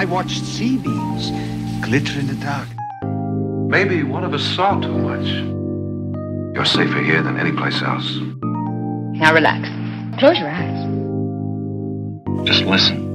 I watched sea beams glitter in the dark. Maybe one of us saw too much. You're safer here than any place else. Now relax. Close your eyes. Just listen.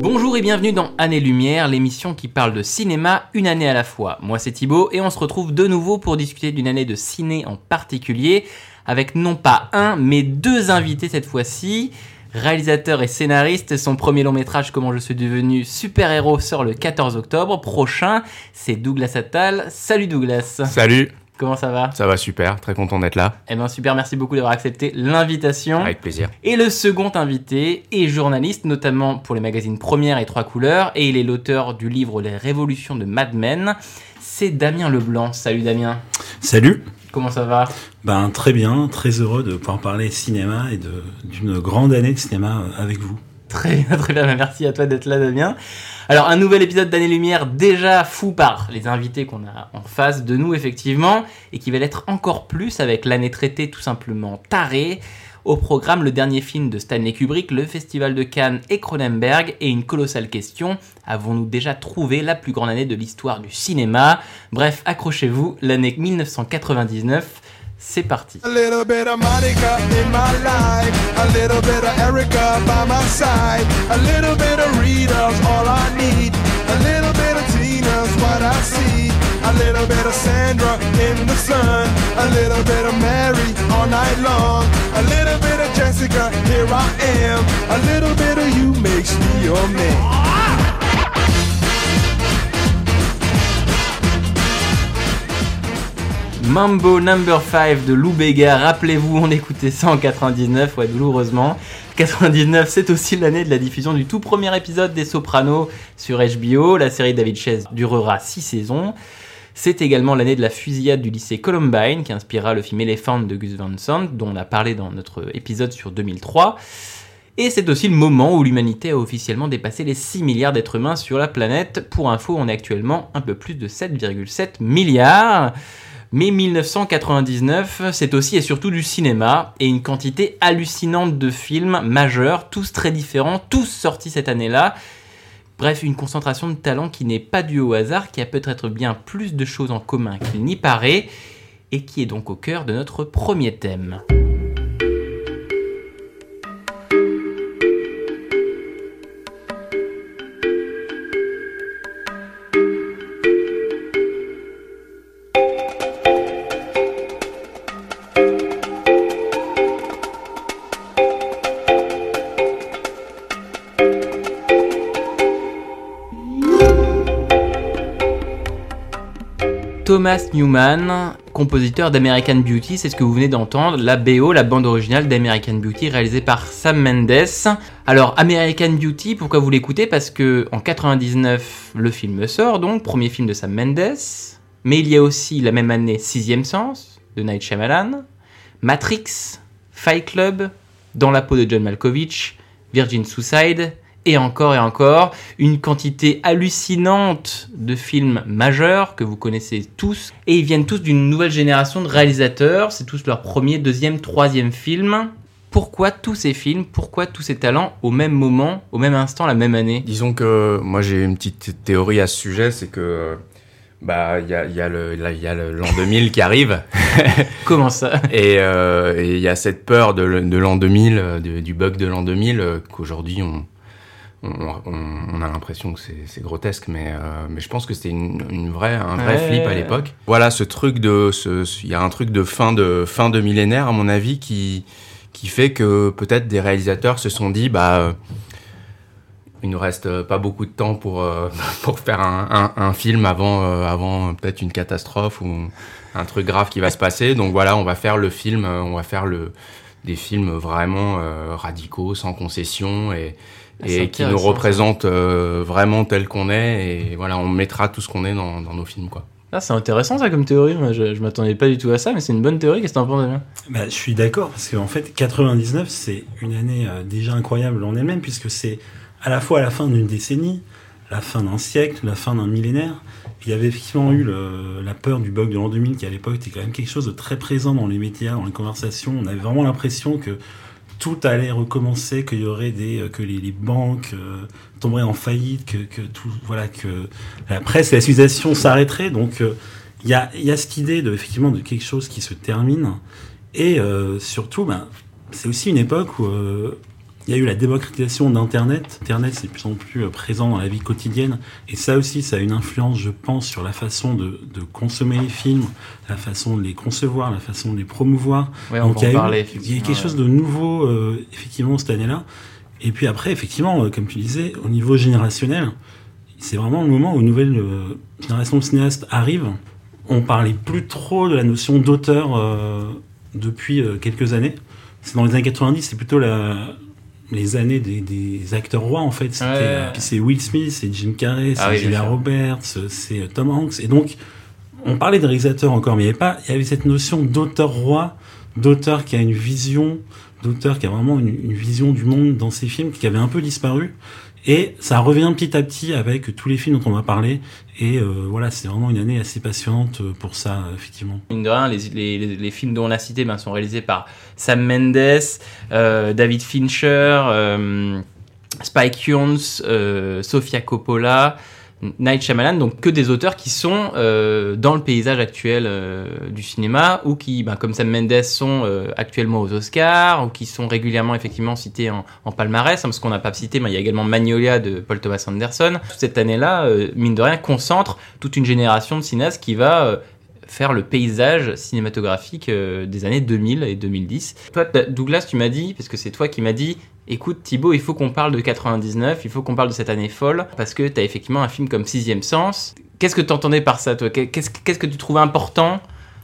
Bonjour et bienvenue dans Année Lumière, l'émission qui parle de cinéma une année à la fois. Moi c'est Thibaut et on se retrouve de nouveau pour discuter d'une année de ciné en particulier, avec non pas un mais deux invités cette fois-ci. Réalisateur et scénariste, son premier long métrage Comment je suis devenu super-héros sort le 14 octobre prochain. C'est Douglas Attal. Salut Douglas. Salut, Comment ça va? Ça va super, très content d'être là. Eh ben super, merci beaucoup d'avoir accepté l'invitation. Avec plaisir. Et le second invité est journaliste, notamment pour les magazines Première et Trois Couleurs, et il est l'auteur du livre Les Révolutions de Mad Men. C'est Damien Leblanc. Salut Damien. Salut Comment ça va? Ben très bien, très heureux de pouvoir parler cinéma et d'une grande année de cinéma euh, avec vous. Très bien, très bien. Merci à toi d'être là, Damien. Alors, un nouvel épisode d'Année Lumière déjà fou par les invités qu'on a en face de nous, effectivement, et qui va l'être encore plus avec l'année traitée tout simplement tarée. Au programme, le dernier film de Stanley Kubrick, le Festival de Cannes et Cronenberg, et une colossale question. Avons-nous déjà trouvé la plus grande année de l'histoire du cinéma? Bref, accrochez-vous, l'année 1999, c'est parti. A little bit of Sandra in the sun, a little bit of Mary all night long, a little bit of Jessica, here I am, a little bit of you makes me your man. Mambo Number 5 de Lou Bega, rappelez-vous, on écoutait ça en 99, ouais, douloureusement. 99, c'est aussi l'année de la diffusion du tout premier épisode des Sopranos sur HBO. La série David Chase durera 6 saisons. C'est également l'année de la fusillade du lycée Columbine qui inspira le film Elephant de Gus Van Sant, dont on a parlé dans notre épisode sur 2003. Et c'est aussi le moment où l'humanité a officiellement dépassé les 6 milliards d'êtres humains sur la planète. Pour info, on est actuellement un peu plus de 7,7 milliards. Mais 1999, c'est aussi et surtout du cinéma et une quantité hallucinante de films majeurs, tous très différents, tous sortis cette année-là. Bref, une concentration de talents qui n'est pas due au hasard, qui a peut-être bien plus de choses en commun qu'il n'y paraît, et qui est donc au cœur de notre premier thème. Thomas Newman, compositeur d'American Beauty, c'est ce que vous venez d'entendre, la BO, la bande originale d'American Beauty réalisée par Sam Mendes. Alors American Beauty, pourquoi vous l'écoutez? Parce que en 99, le film sort donc, premier film de Sam Mendes, mais il y a aussi la même année Sixième Sens de Night Shyamalan, Matrix, Fight Club, Dans la peau de John Malkovich, Virgin Suicide, et encore et encore, une quantité hallucinante de films majeurs que vous connaissez tous, et ils viennent tous d'une nouvelle génération de réalisateurs, c'est tous leur premier, deuxième, troisième film. Pourquoi tous ces films, pourquoi tous ces talents au même moment, au même instant, la même année? Disons que moi j'ai une petite théorie à ce sujet, c'est que bah il y a, y a l'an 2000 qui arrive. Comment ça? Et euh, et il y a cette peur de, l'an 2000, euh, de- du bug de l'an 2000 euh, qu'aujourd'hui on on, on- on a l'impression que c'est c'est grotesque, mais, euh, mais je pense que c'était une, une vraie, un vrai Ouais. flip à l'époque. Voilà, ce truc de, il y a un truc de fin de fin de millénaire à mon avis qui qui fait que peut-être des réalisateurs se sont dit bah euh, il nous reste euh, pas beaucoup de temps pour euh, pour faire un, un, un film avant euh, avant peut-être une catastrophe ou un truc grave qui va se passer. Donc voilà, on va faire le film, euh, on va faire le des films vraiment euh, radicaux, sans concession et et qui nous représentent euh, vraiment tel qu'on est et voilà, on mettra tout ce qu'on est dans, dans nos films quoi. Ah, c'est intéressant ça comme théorie, moi je, je m'attendais pas du tout à ça, mais c'est une bonne théorie, qu'est-ce que t'en penses Damien? Bah, je suis d'accord parce qu'en fait 99 c'est une année euh, déjà incroyable en elle-même puisque c'est à la fois la fin d'une décennie, la fin d'un siècle, la fin d'un millénaire. Il y avait effectivement eu le- la peur du bug de l'an 2000 qui à l'époque était quand même quelque chose de très présent dans les médias, dans les conversations. On avait vraiment l'impression que tout allait recommencer, qu'il y aurait des, euh, que les, banques euh, tomberaient en faillite, que, tout, voilà, que la presse et la civilisation s'arrêteraient. Donc, euh, il y a, y a cette idée de, effectivement, de quelque chose qui se termine. Et euh, surtout, ben, c'est aussi une époque où il y a eu la démocratisation d'Internet. Internet, c'est de plus en plus euh, présent dans la vie quotidienne. Et ça aussi, ça a une influence, je pense, sur la façon de, de consommer les films, la façon de les concevoir, la façon de les promouvoir. Ouais, on Donc, il y en a eu- il y a quelque chose de nouveau, euh, effectivement, cette année-là. Et puis après, effectivement, euh, comme tu disais, au niveau générationnel, c'est vraiment le moment où une nouvelle euh, génération de cinéastes arrive. On parlait plus trop de la notion d'auteur euh, depuis quelques années. C'est dans les années 90, c'est plutôt la, les années des, des acteurs rois en fait. C'était, Ouais. euh, puis c'est Will Smith, c'est Jim Carrey, c'est Ah oui, Julia. Roberts, c'est euh, Tom Hanks. Et donc, on parlait de réalisateur encore, mais il y avait pas, il y avait cette notion d'auteur roi, d'auteur qui a une vision, d'auteur qui a vraiment une, une vision du monde dans ses films, qui avait un peu disparu. Et ça revient petit à petit avec tous les films dont on va parler. Et euh, voilà, c'est vraiment une année assez passionnante pour ça, effectivement. Mine de rien, les, films dont on a cité ben, sont réalisés par Sam Mendes, euh, David Fincher, euh, Spike Jonze, euh, Sofia Coppola, Night Shyamalan, donc que des auteurs qui sont euh, dans le paysage actuel euh, du cinéma ou qui, ben, comme Sam Mendes, sont euh, actuellement aux Oscars ou qui sont régulièrement effectivement cités en, palmarès. hein, parce qu'on n'a pas cité, ben, il y a également Magnolia de Paul Thomas Anderson. Cette année-là, mine de rien, concentre toute une génération de cinéastes qui va faire le paysage cinématographique des années 2000 et 2010. Toi, Douglas, tu m'as dit, parce que c'est toi qui m'as dit, écoute Thibaut, il faut qu'on parle de 99, il faut qu'on parle de cette année folle, parce que tu as effectivement un film comme Sixième Sens. Qu'est-ce que tu entendais par ça, toi? Qu'est-ce que tu trouvais important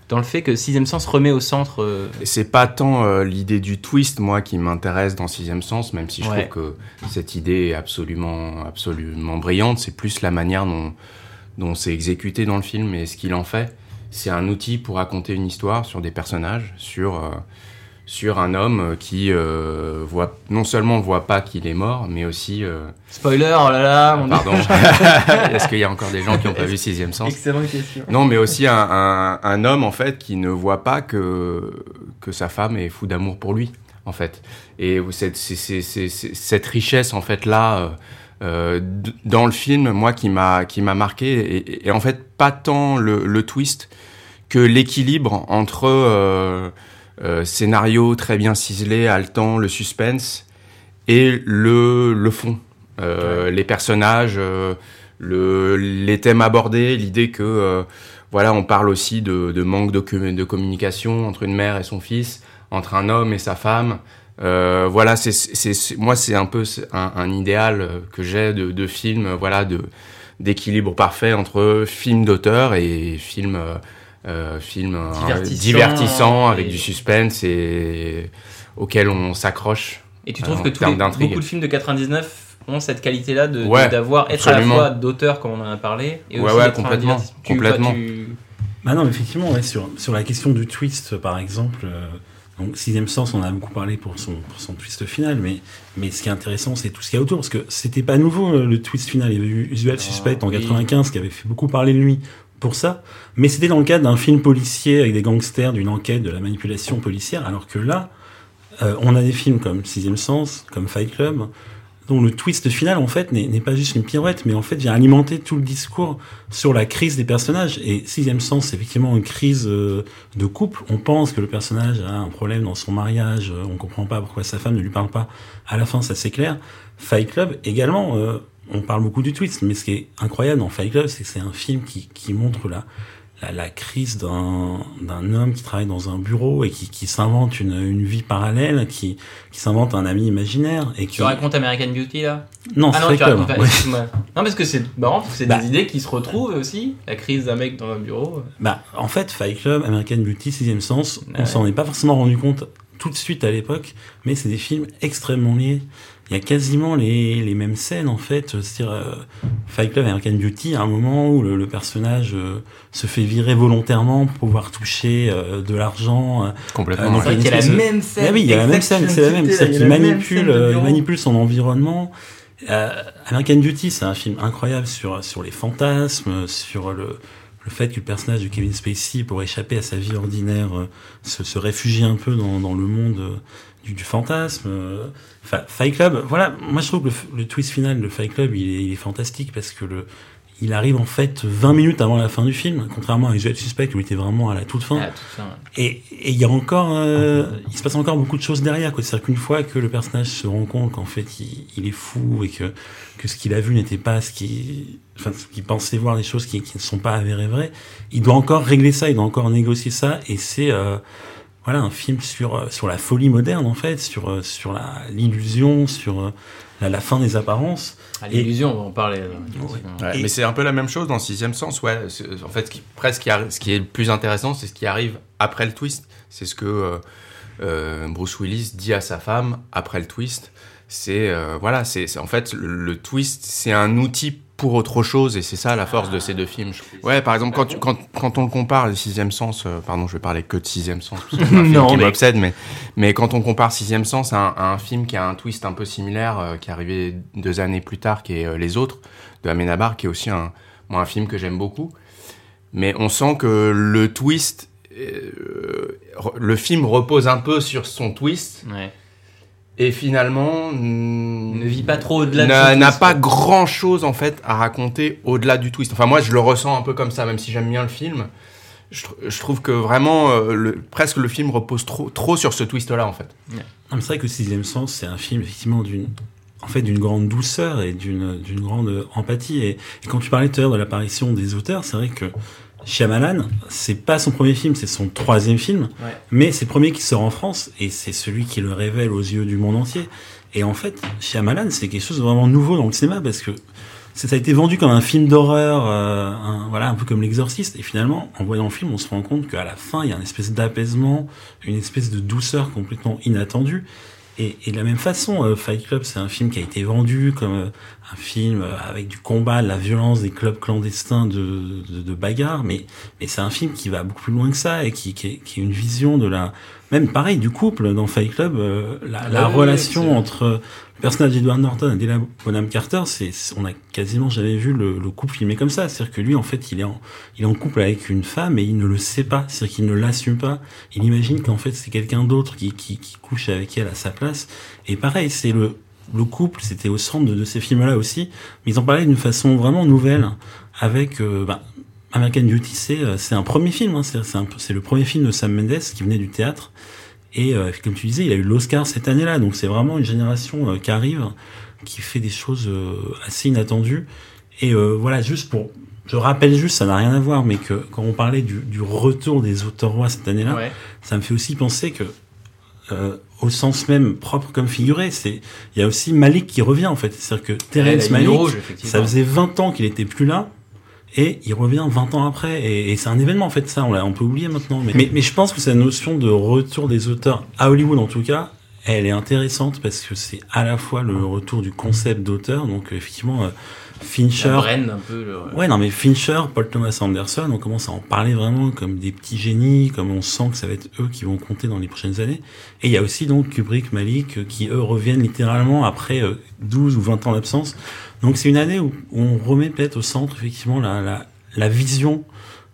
dans le fait que Sixième Sens remet au centre euh, C'est pas tant euh, l'idée du twist, moi, qui m'intéresse dans Sixième Sens, même si je Ouais. trouve que cette idée est absolument, absolument brillante. C'est plus la manière dont, dont c'est exécuté dans le film et ce qu'il en fait. C'est un outil pour raconter une histoire sur des personnages, sur, euh, sur un homme euh, qui euh, voit, non seulement voit pas qu'il est mort, mais aussi... euh, Spoiler, oh là là, on pardon. Est-ce qu'il y a encore des gens qui n'ont pas vu Sixième Sens? Excellente question. non, mais aussi un, un, un homme en fait qui ne voit pas que que sa femme est fou d'amour pour lui en fait. Et cette, c'est- c'est- c'est- c'est- cette richesse en fait là euh, euh, dans le film, moi qui m'a qui m'a marqué et, et en fait pas tant le, le twist que l'équilibre entre euh, scénario très bien ciselé, haletant, le suspense et le le fond, Euh, les personnages. euh, le, les thèmes abordés, l'idée que voilà, on parle aussi de, de manque de, commu- de communication entre une mère et son fils, entre un homme et sa femme. Voilà, c'est, moi c'est un peu un, un idéal que j'ai de, de film, voilà, de d'équilibre parfait entre film d'auteur et film euh, euh, film euh, Divertissant, divertissant avec et- du suspense et auquel on s'accroche. Et tu Euh, trouves en que tous les, beaucoup de films de 99 ont cette qualité-là de, Ouais, d'avoir être à la fois d'auteur comme on en a parlé et Ouais, aussi ouais, complètement. Tu- complètement. tu- Bah non, effectivement, ouais, sur, sur la question du twist, par exemple, euh, donc Sixième Sens, on a beaucoup parlé pour son, pour son twist final, mais, mais ce qui est intéressant, c'est tout ce qu'il y a autour, parce que c'était pas nouveau euh, le twist final. Il y avait eu Usual Suspect en oui. 95 qui avait fait beaucoup parler de lui pour ça, mais c'était dans le cadre d'un film policier avec des gangsters, d'une enquête, de la manipulation policière, alors que là, euh, on a des films comme Sixième Sens, comme Fight Club, dont le twist final, en fait, n'est pas juste une pirouette, mais en fait, vient alimenter tout le discours sur la crise des personnages. Et Sixième Sens, c'est effectivement une crise euh, de couple. On pense que le personnage a un problème dans son mariage, euh, on comprend pas pourquoi sa femme ne lui parle pas. À la fin, ça s'éclaire. Fight Club, également, euh, on parle beaucoup du twist, mais ce qui est incroyable dans Fight Club, c'est que c'est un film qui, qui montre la, la, la crise d'un d'un homme qui travaille dans un bureau et qui, qui s'invente une, une vie parallèle, qui, qui s'invente un ami imaginaire et qui... Tu racontes American Beauty là? Non, Ah non, Fight tu Club. racontes pas, ouais. excuse-moi. Non, parce que c'est marrant, parce que c'est Bah. des idées qui se retrouvent aussi. La crise d'un mec dans un bureau. Bah, en fait, Fight Club, American Beauty, Sixième Sens, Ouais. on s'en est pas forcément rendu compte tout de suite à l'époque, mais c'est des films extrêmement liés. Il y a quasiment les, les mêmes scènes, en fait. C'est-à-dire, euh, Fight Club, American Beauty, à un moment où le, le personnage euh, se fait virer volontairement pour pouvoir toucher euh, de l'argent. euh, Complètement. Ah, pas Il y a la même scène. Mais oui, il y a la même scène, c'est la même. C'est qu'il manipule, euh, il manipule son environnement. Euh, American Beauty, c'est un film incroyable sur sur les fantasmes, sur le le fait que le personnage de Kevin Spacey, pour échapper à sa vie ordinaire, euh, se, se réfugie un peu dans, dans le monde euh, du, du fantasme. euh, Fa- Fight Club, voilà, moi je trouve que le twist final de Fight Club, il est, il est fantastique parce que le, il arrive en fait 20 minutes avant la fin du film, contrairement à Usual Suspect où il était vraiment à la toute fin. Ah, tout ça, ouais. Et il y a encore, euh, il se passe encore beaucoup de choses derrière. quoi. C'est-à-dire qu'une fois que le personnage se rend compte qu'en fait il, il est fou et que que ce qu'il a vu n'était pas ce qu'il, enfin ce qu'il pensait voir des choses qui, qui ne sont pas avérées vraies, il doit encore régler ça, il doit encore négocier ça. Et c'est euh, voilà un film sur euh, sur la folie moderne en fait, sur euh, sur la l'illusion, sur euh, la, la fin des apparences. Ah, L'illusion, on va en parler. euh. Ouais, Mais c'est un peu la même chose dans Sixième Sens, ouais. C'est- En fait, ce qui, presque, ce qui est le plus intéressant, c'est ce qui arrive après le twist. C'est ce que euh, euh, Bruce Willis dit à sa femme après le twist. C'est euh, voilà, c'est c'est- en fait le, le twist, c'est un outil pour autre chose et c'est ça la force de ces deux films. Ouais, par exemple, quand, tu- quand, quand on le compare, le Sixième Sens, euh, pardon, je vais parler que de Sixième Sens, parce que c'est un film Non, qui mais- m'obsède, mais mais quand on compare Sixième Sens à un, à un film qui a un twist un peu similaire, euh, qui est arrivé deux années plus tard, qui est euh, Les Autres de Amenabar, qui est aussi un, moi, un film que j'aime beaucoup. Mais on sent que le twist, le film repose un peu sur son twist Ouais. Et finalement Ne vit pas trop au-delà de n'a pas grand chose en fait à raconter au-delà du twist. Enfin moi je le ressens un peu comme ça, même si j'aime bien le film. Je, tr- je trouve que vraiment euh, le, presque le film repose trop, trop sur ce twist là en fait. Non, mais c'est vrai que Sixième Sens, c'est un film effectivement d'une, en fait, d'une grande douceur et d'une, d'une grande empathie. Et, et quand tu parlais tout à l'heure de l'apparition des auteurs, c'est vrai que Shyamalan, c'est pas son premier film, c'est son troisième film, Ouais. mais c'est le premier qui sort en France et c'est celui qui le révèle aux yeux du monde entier. Et en fait, Shyamalan, c'est quelque chose de vraiment nouveau dans le cinéma parce que ça a été vendu comme un film d'horreur, euh, un, voilà, un peu comme l'exorciste. Et finalement, en voyant le film, on se rend compte qu'à la fin, il y a une espèce d'apaisement, une espèce de douceur complètement inattendue. Et, et de la même façon, euh, Fight Club, c'est un film qui a été vendu comme euh, un film euh, avec du combat, de la violence, des clubs clandestins de, de, de bagarre. Mais, mais c'est un film qui va beaucoup plus loin que ça et qui, qui, est, qui est une vision de la, même pareil, du couple dans Fight Club, euh, la, la oui, oui, relation entre le personnage d'Edward Norton et Della Bonham Carter, c'est, on a quasiment jamais vu le, le couple filmé comme ça. C'est-à-dire que lui, en fait, il est en, il est en couple avec une femme et il ne le sait pas. C'est-à-dire qu'il ne l'assume pas. Il imagine qu'en fait, c'est quelqu'un d'autre qui, qui, qui couche avec elle à sa place. Et pareil, c'est le, le couple, c'était au centre de, de ces films-là aussi. Mais ils en parlaient d'une façon vraiment nouvelle avec, euh, bah, American Beauty, c'est, euh, c'est un premier film. Hein. C'est, c'est le premier film de Sam Mendes qui venait du théâtre. Et euh, comme tu disais, il a eu l'Oscar cette année-là, donc c'est vraiment une génération euh, qui arrive, qui fait des choses euh, assez inattendues. Et euh, voilà, juste pour, je rappelle juste, ça n'a rien à voir, mais que quand on parlait du, du retour des auteurs rois cette année-là, Ouais. ça me fait aussi penser que, euh, au sens même propre comme figuré, c'est, il y a aussi Malik qui revient en fait. C'est-à-dire que Ouais, Terrence la ligne Malik, rouge, ça faisait 20 ans qu'il était plus là. Et il revient 20 ans après. Et, et c'est un événement, en fait, ça, on, l'a- on peut oublier maintenant. Mais, mais, mais je pense que cette notion de retour des auteurs, à Hollywood en tout cas, elle est intéressante parce que c'est à la fois le retour du concept d'auteur. Donc, effectivement, euh, Fincher. La brain, un peu. le- Ouais, non, mais Fincher, Paul Thomas Anderson, on commence à en parler vraiment comme des petits génies, comme on sent que ça va être eux qui vont compter dans les prochaines années. Et il y a aussi donc Kubrick, Malik, euh, qui eux reviennent littéralement après euh, 12 ou 20 ans d'absence. Donc c'est une année où on remet peut-être au centre effectivement la, la, la vision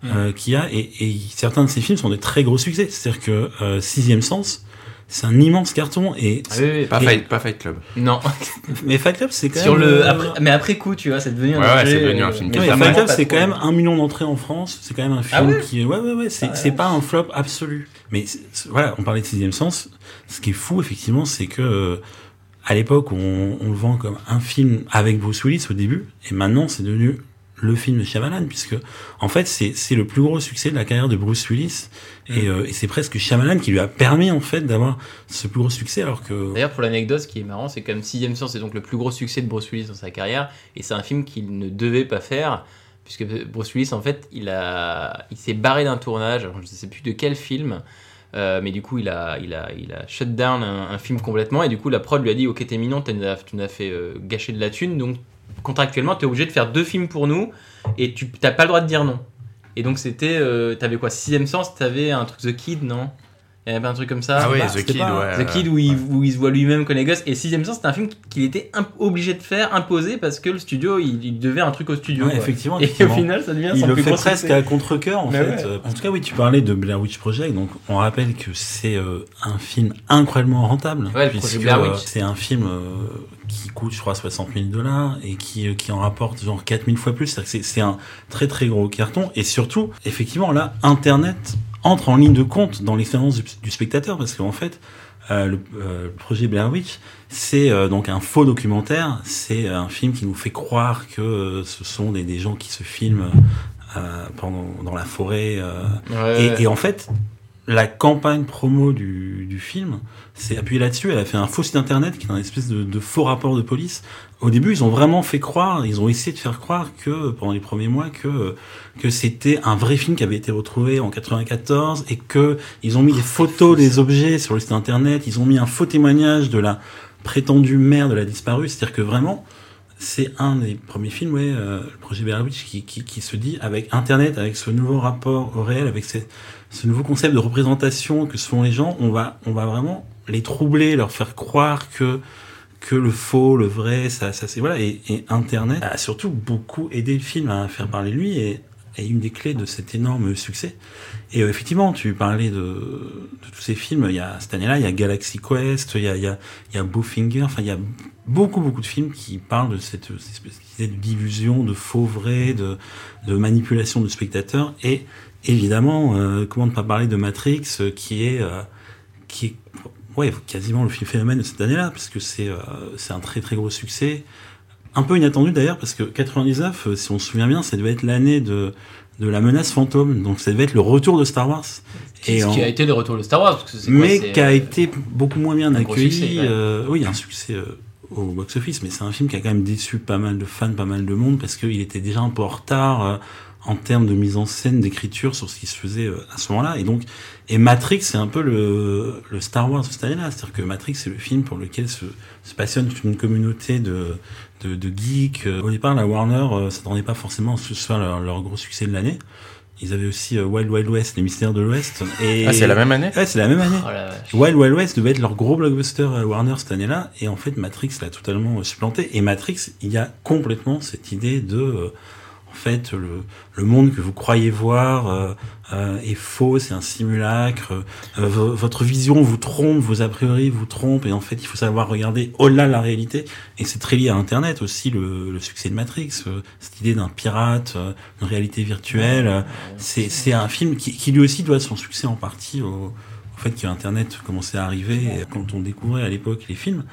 euh, qu'il y a. Et, et certains de ces films sont des très gros succès. C'est-à-dire que euh, Sixième Sens, c'est un immense carton. Et Ah oui, oui, Pas, Et- Fight, pas Fight Club. Non, mais Fight Club, c'est quand sur même le euh, après, mais après coup, tu vois, c'est devenu un Ouais, ouais, c'est devenu un euh, film Non, qui mais est Fight Club, c'est quand même un million d'entrées en France. C'est quand même un Ah film ouais qui ouais, ouais, ouais, c'est, Ah, pas un flop absolu. Mais voilà, on parlait de sixième sens. Ce qui est fou, effectivement, c'est que, euh, à l'époque, on, on le vend comme un film avec Bruce Willis au début, et maintenant, c'est devenu le film de Shyamalan, puisque, en fait, c'est, c'est le plus gros succès de la carrière de Bruce Willis, et, euh, et c'est presque Shyamalan qui lui a permis, en fait, d'avoir ce plus gros succès, alors que, D'ailleurs, pour l'anecdote, ce qui est marrant, c'est que comme Sixième Sens, c'est donc le plus gros succès de Bruce Willis dans sa carrière, et c'est un film qu'il ne devait pas faire, puisque Bruce Willis, en fait, il, a, il s'est barré d'un tournage, alors je ne sais plus de quel film, euh, mais du coup, il a, il a, il a shut down un, un film complètement, et du coup, la prod lui a dit Ok, t'es mignon, tu nous as fait euh, gâcher de la thune, donc contractuellement, t'es obligé de faire deux films pour nous, et tu t'as pas le droit de dire non. Et donc, c'était, euh, t'avais quoi Sixième Sens, t'avais un truc The Kid, non? Il y avait un truc comme ça. Ah oui, bah, The Kid, pas- ouais. The Kid où il, où il se voit lui-même comme les gosses. Et Sixième Sens, c'était un film qu'il était obligé de faire, imposé, parce que le studio, il, il devait un truc au studio. Ouais, effectivement, Et au final, ça devient Il son le plus fait presque à contre-cœur en Mais fait. ouais. En tout cas, oui, tu parlais de Blair Witch Project, donc on rappelle que c'est euh, un film incroyablement rentable. Ouais, puisque, Blair euh, Witch. c'est un film euh, qui coûte, je crois, 60 000 dollars et qui, qui en rapporte genre 4000 fois plus. C'est-à-dire que c'est- c'est un très très gros carton. Et surtout, effectivement, là, Internet entre en ligne de compte dans l'expérience du, du spectateur parce qu'en fait, euh, le, euh, le projet Blair Witch, c'est euh, donc un faux documentaire. C'est un film qui nous fait croire que ce sont des, des gens qui se filment pendant dans la forêt. Ouais. et, et en fait, la campagne promo du, du film s'est appuyée là-dessus. Elle a fait un faux site internet qui est un espèce de, de faux rapport de police. Au début, ils ont vraiment fait croire, ils ont essayé de faire croire que pendant les premiers mois que que c'était un vrai film qui avait été retrouvé en 94 et que ils ont mis des photos des objets sur le site internet. Ils ont mis un faux témoignage de la prétendue mère de la disparue. C'est-à-dire que vraiment, c'est un des premiers films, ouais, euh, le projet Witch, qui, qui, qui se dit avec Internet, avec ce nouveau rapport au réel, avec ces- ce nouveau concept de représentation que se font les gens, on va, on va vraiment les troubler, leur faire croire que que le faux, le vrai, ça, ça c'est voilà. Et, et Internet a surtout beaucoup aidé le film à faire parler lui et est une des clés de cet énorme succès. Et euh, effectivement, tu parlais de, tous ces films. Il y a cette année-là, il y a Galaxy Quest, il y a, il y a, il. Enfin, il y a beaucoup, beaucoup de films qui parlent de cette, cette espèce d'illusion, de faux vrai, de, de manipulation de spectateurs. Et évidemment, euh, comment ne pas parler de Matrix, euh, qui est, euh, qui est, ouais, quasiment le film phénomène de cette année-là, parce que c'est, euh, c'est un très, très gros succès. Un peu inattendu d'ailleurs, parce que 99, euh, si on se souvient bien, ça devait être l'année de, de la menace fantôme. Donc ça devait être le retour de Star Wars. Et ce en- qui a été le retour de Star Wars. Parce que mais qui a été beaucoup moins bien accueilli. succès, ouais. euh, oui, un succès au box-office, mais c'est un film qui a quand même déçu pas mal de fans, pas mal de monde, parce qu'il était déjà un peu en retard euh, en termes de mise en scène, d'écriture sur ce qui se faisait euh, à ce moment-là. Et donc, et Matrix, c'est un peu le, le Star Wars de cette année-là. C'est-à-dire que Matrix, c'est le film pour lequel se, se passionne toute une communauté de, de, de geeks. Euh, Au départ, la Warner euh, s'attendait pas forcément à ce que ce soit leur, leur gros succès de l'année. Ils avaient aussi euh, Wild Wild West, les mystères de l'Ouest. Et... Ah, c'est la même année Ouais, c'est la même année. Oh. Wild Wild West devait être leur gros blockbuster à Warner cette année-là, et en fait Matrix l'a totalement supplanté. Et Matrix, il y a complètement cette idée de, euh, fait, le, le monde que vous croyez voir euh, euh, est faux, c'est un simulacre. euh, vo- votre vision vous trompe, vos a priori vous trompent, et en fait il faut savoir regarder au-delà de la réalité. Et c'est très lié à Internet aussi, le, le succès de Matrix, euh, cette idée d'un pirate, euh, une réalité virtuelle. euh, c'est un film qui, qui lui aussi doit son succès en partie au, au fait que Internet commençait à arriver. Et quand on découvrait à l'époque les films,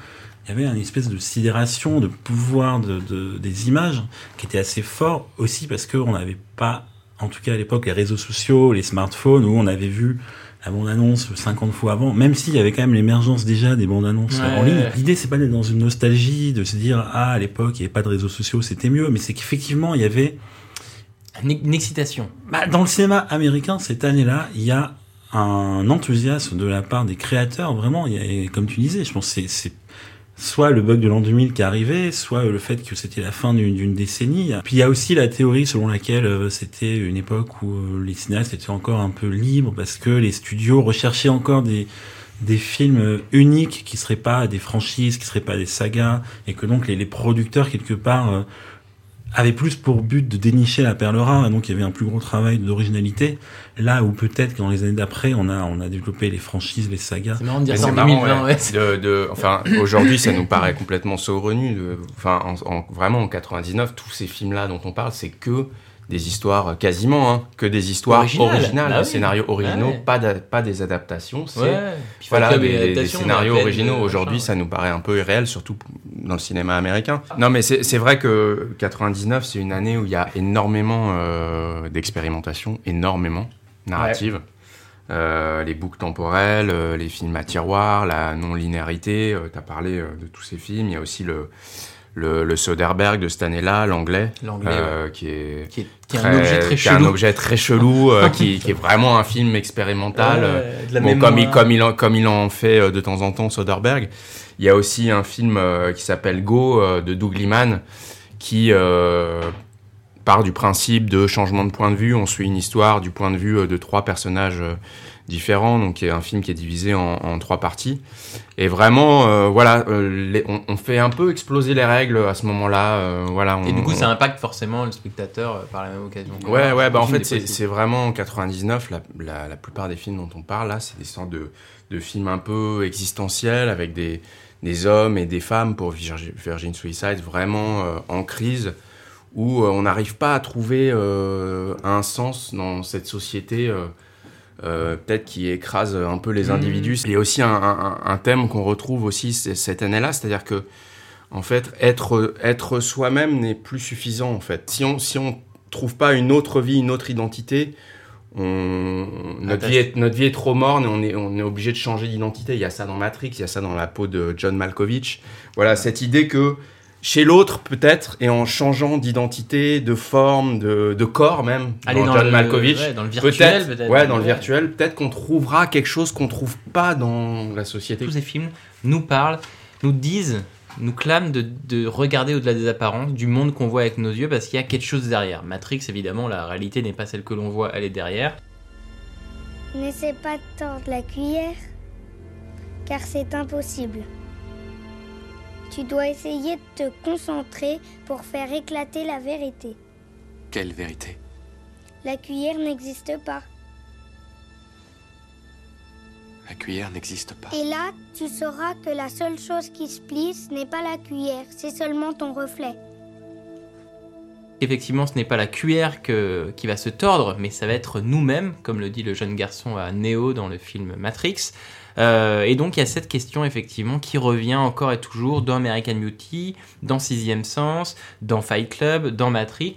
il y avait une espèce de sidération, de pouvoir de, de- des images qui était assez fort aussi parce qu'on n'avait pas, en tout cas à l'époque, les réseaux sociaux, les smartphones, où on avait vu la bande-annonce 50 fois avant, même s'il y avait quand même l'émergence déjà des bandes-annonces Ouais, en ligne. ouais. L'idée, c'est pas d'être dans une nostalgie, de se dire, ah, à l'époque, il n'y avait pas de réseaux sociaux, c'était mieux, mais c'est qu'effectivement, il y avait Une, excitation. bah, dans le cinéma américain, cette année-là, il y a un enthousiasme de la part des créateurs, vraiment. Il y a, et comme tu disais, je pense que c'est soit le bug de l'an 2000 qui est arrivé, soit le fait que c'était la fin d'une décennie. Puis il y a aussi la théorie selon laquelle euh, c'était une époque où euh, les cinéastes étaient encore un peu libres parce que les studios recherchaient encore des des films euh, uniques qui seraient pas des franchises, qui seraient pas des sagas, et que donc les producteurs quelque part avaient plus pour but de dénicher la perle rare, et donc il y avait un plus gros travail d'originalité. Là où peut-être que dans les années d'après, on a on a développé les franchises, les sagas. C'est marrant de dire Mais ça en c'est marrant, 2020, ouais. ouais. De, de- enfin, aujourd'hui, ça nous paraît complètement saugrenu. de- Enfin, en, en- vraiment, en 99, tous ces films-là dont on parle, c'est que des histoires, quasiment, hein, que des histoires Originales. originales, Bah des oui. scénarios originaux, Ouais. pas, pas des adaptations. C'est Ouais. Voilà, des, scénarios originaux. euh, Aujourd'hui, ça nous paraît un peu irréel, surtout dans le cinéma américain. Non, mais c'est vrai que 99, c'est une année où il y a énormément euh, d'expérimentation, énormément narrative. Euh, les boucles temporelles, euh, les films à tiroir, la non-linéarité. tu as parlé euh, de tous ces films. Il y a aussi le, le, le Soderbergh de cette année-là, l'anglais, euh, qui est Qui est, qui est un objet très qui est un chelou. objet très chelou, euh, qui, qui est vraiment un film expérimental. euh, Ouais, de la Bon, mémoire. comme, il, comme, il en, comme il en fait euh, de temps en temps, Soderbergh. Il y a aussi un film euh, qui s'appelle Go euh, de Doug Liman qui, euh, part du principe de changement de point de vue. On suit une histoire du point de vue euh, de trois personnages euh, différents. Donc, il y a un film qui est divisé en, en trois parties. Et vraiment, euh, voilà, euh, les- on, on fait un peu exploser les règles à ce moment-là. euh, voilà, on, Et du coup, on- ça impacte forcément le spectateur par la même occasion. Ouais, ouais, bah en fait, est c'est vraiment en 99, la, la, la plupart des films dont on parle là, c'est des sortes de, de films un peu existentiels avec des, des hommes et des femmes pour Virgin, Virgin Suicide vraiment euh, en crise où euh, on n'arrive pas à trouver euh, un sens dans cette société. euh, peut-être qui écrase un peu les Mhm. individus. Il y a aussi un, un- un thème qu'on retrouve aussi cette année-là, c'est-à-dire que en fait, être, être soi-même n'est plus suffisant, en fait. Si on si on trouve pas une autre vie, une autre identité, on, notre, vie est, notre vie est trop morne et on est, on est obligé de changer d'identité. Il y a ça dans Matrix, il y a ça dans la peau de John Malkovich. Voilà, cette idée que chez l'autre, peut-être, et en changeant d'identité, de forme, de, de corps même, Aller dans dans John le- Malkovich, ouais, dans le virtuel, peut-être. ouais, dans le virtuel, peut-être qu'on trouvera quelque chose qu'on trouve pas dans la société. Tous ces films nous parlent, nous disent, nous clament de, de regarder au-delà des apparences, du monde qu'on voit avec nos yeux, parce qu'il y a quelque chose derrière. Matrix, évidemment, la réalité n'est pas celle que l'on voit, elle est derrière. N'essaie pas de tordre la cuillère, car c'est impossible. Tu dois essayer de te concentrer pour faire éclater la vérité. Quelle vérité? La cuillère n'existe pas. La cuillère n'existe pas. Et là, tu sauras que la seule chose qui se plie, ce n'est pas la cuillère, c'est seulement ton reflet. Effectivement, ce n'est pas la cuillère qui va se tordre, mais ça va être nous-mêmes, comme le dit le jeune garçon à Neo dans le film Matrix. Euh, et donc il y a cette question effectivement qui revient encore et toujours dans American Beauty, dans Sixième Sens, dans Fight Club, dans Matrix.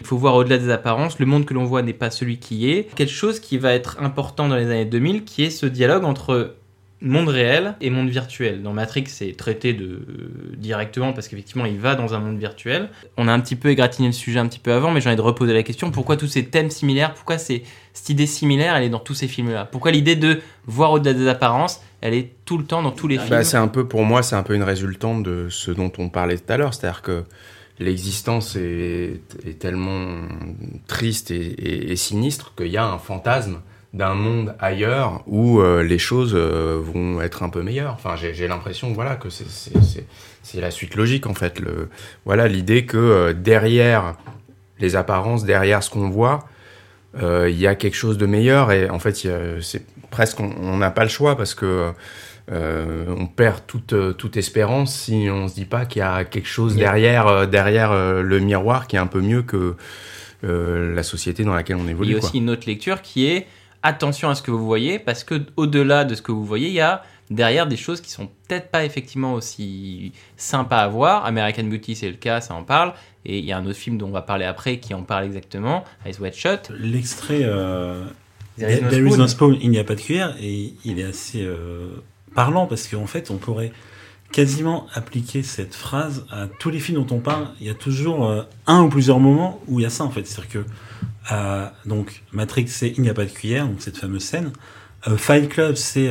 Il faut voir au-delà des apparences, le monde que l'on voit n'est pas celui qui est. Quelque chose qui va être important dans les années 2000, qui est ce dialogue entre monde réel et monde virtuel. Dans Matrix, c'est traité de, directement parce qu'effectivement, il va dans un monde virtuel. On a un petit peu égratigné le sujet un petit peu avant, mais j'ai envie de reposer la question. Pourquoi tous ces thèmes similaires, pourquoi c'est, cette idée similaire, elle est dans tous ces films-là? Pourquoi l'idée de voir au-delà des apparences, elle est tout le temps dans tous les films? Bah, c'est un peu pour moi, c'est un peu une résultante de ce dont on parlait tout à l'heure, c'est-à-dire que l'existence est, est tellement triste et, et- et sinistre qu'il y a un fantasme d'un monde ailleurs où euh, les choses euh, vont être un peu meilleures. Enfin, j'ai l'impression, voilà, que c'est- la suite logique en fait. Le, voilà, l'idée que euh, derrière les apparences, derrière ce qu'on voit, il y a quelque chose de meilleur et en fait, il c'est presque on n'a pas le choix parce que on perd toute, toute espérance si on se dit pas qu'il y a quelque chose derrière, derrière le miroir qui est un peu mieux que la société dans laquelle on Il évolue. y a aussi une autre lecture qui est attention à ce que vous voyez, parce que au-delà de ce que vous voyez, il y a derrière des choses qui sont peut-être pas effectivement aussi sympas à voir. American Beauty, c'est le cas, ça en parle. Et il y a un autre film dont on va parler après qui en parle exactement, Ice White Shot. L'extrait euh, There is no There is spoon. no spoon, il n'y a pas de cuillère, et il est assez euh, parlant parce qu'en fait, on pourrait quasiment appliquer cette phrase à tous les films dont on parle. Il y a toujours euh, un ou plusieurs moments où il y a ça en fait. C'est-à-dire que euh, donc Matrix, c'est il n'y a pas de cuillère, donc cette fameuse scène. Euh, Fight Club, c'est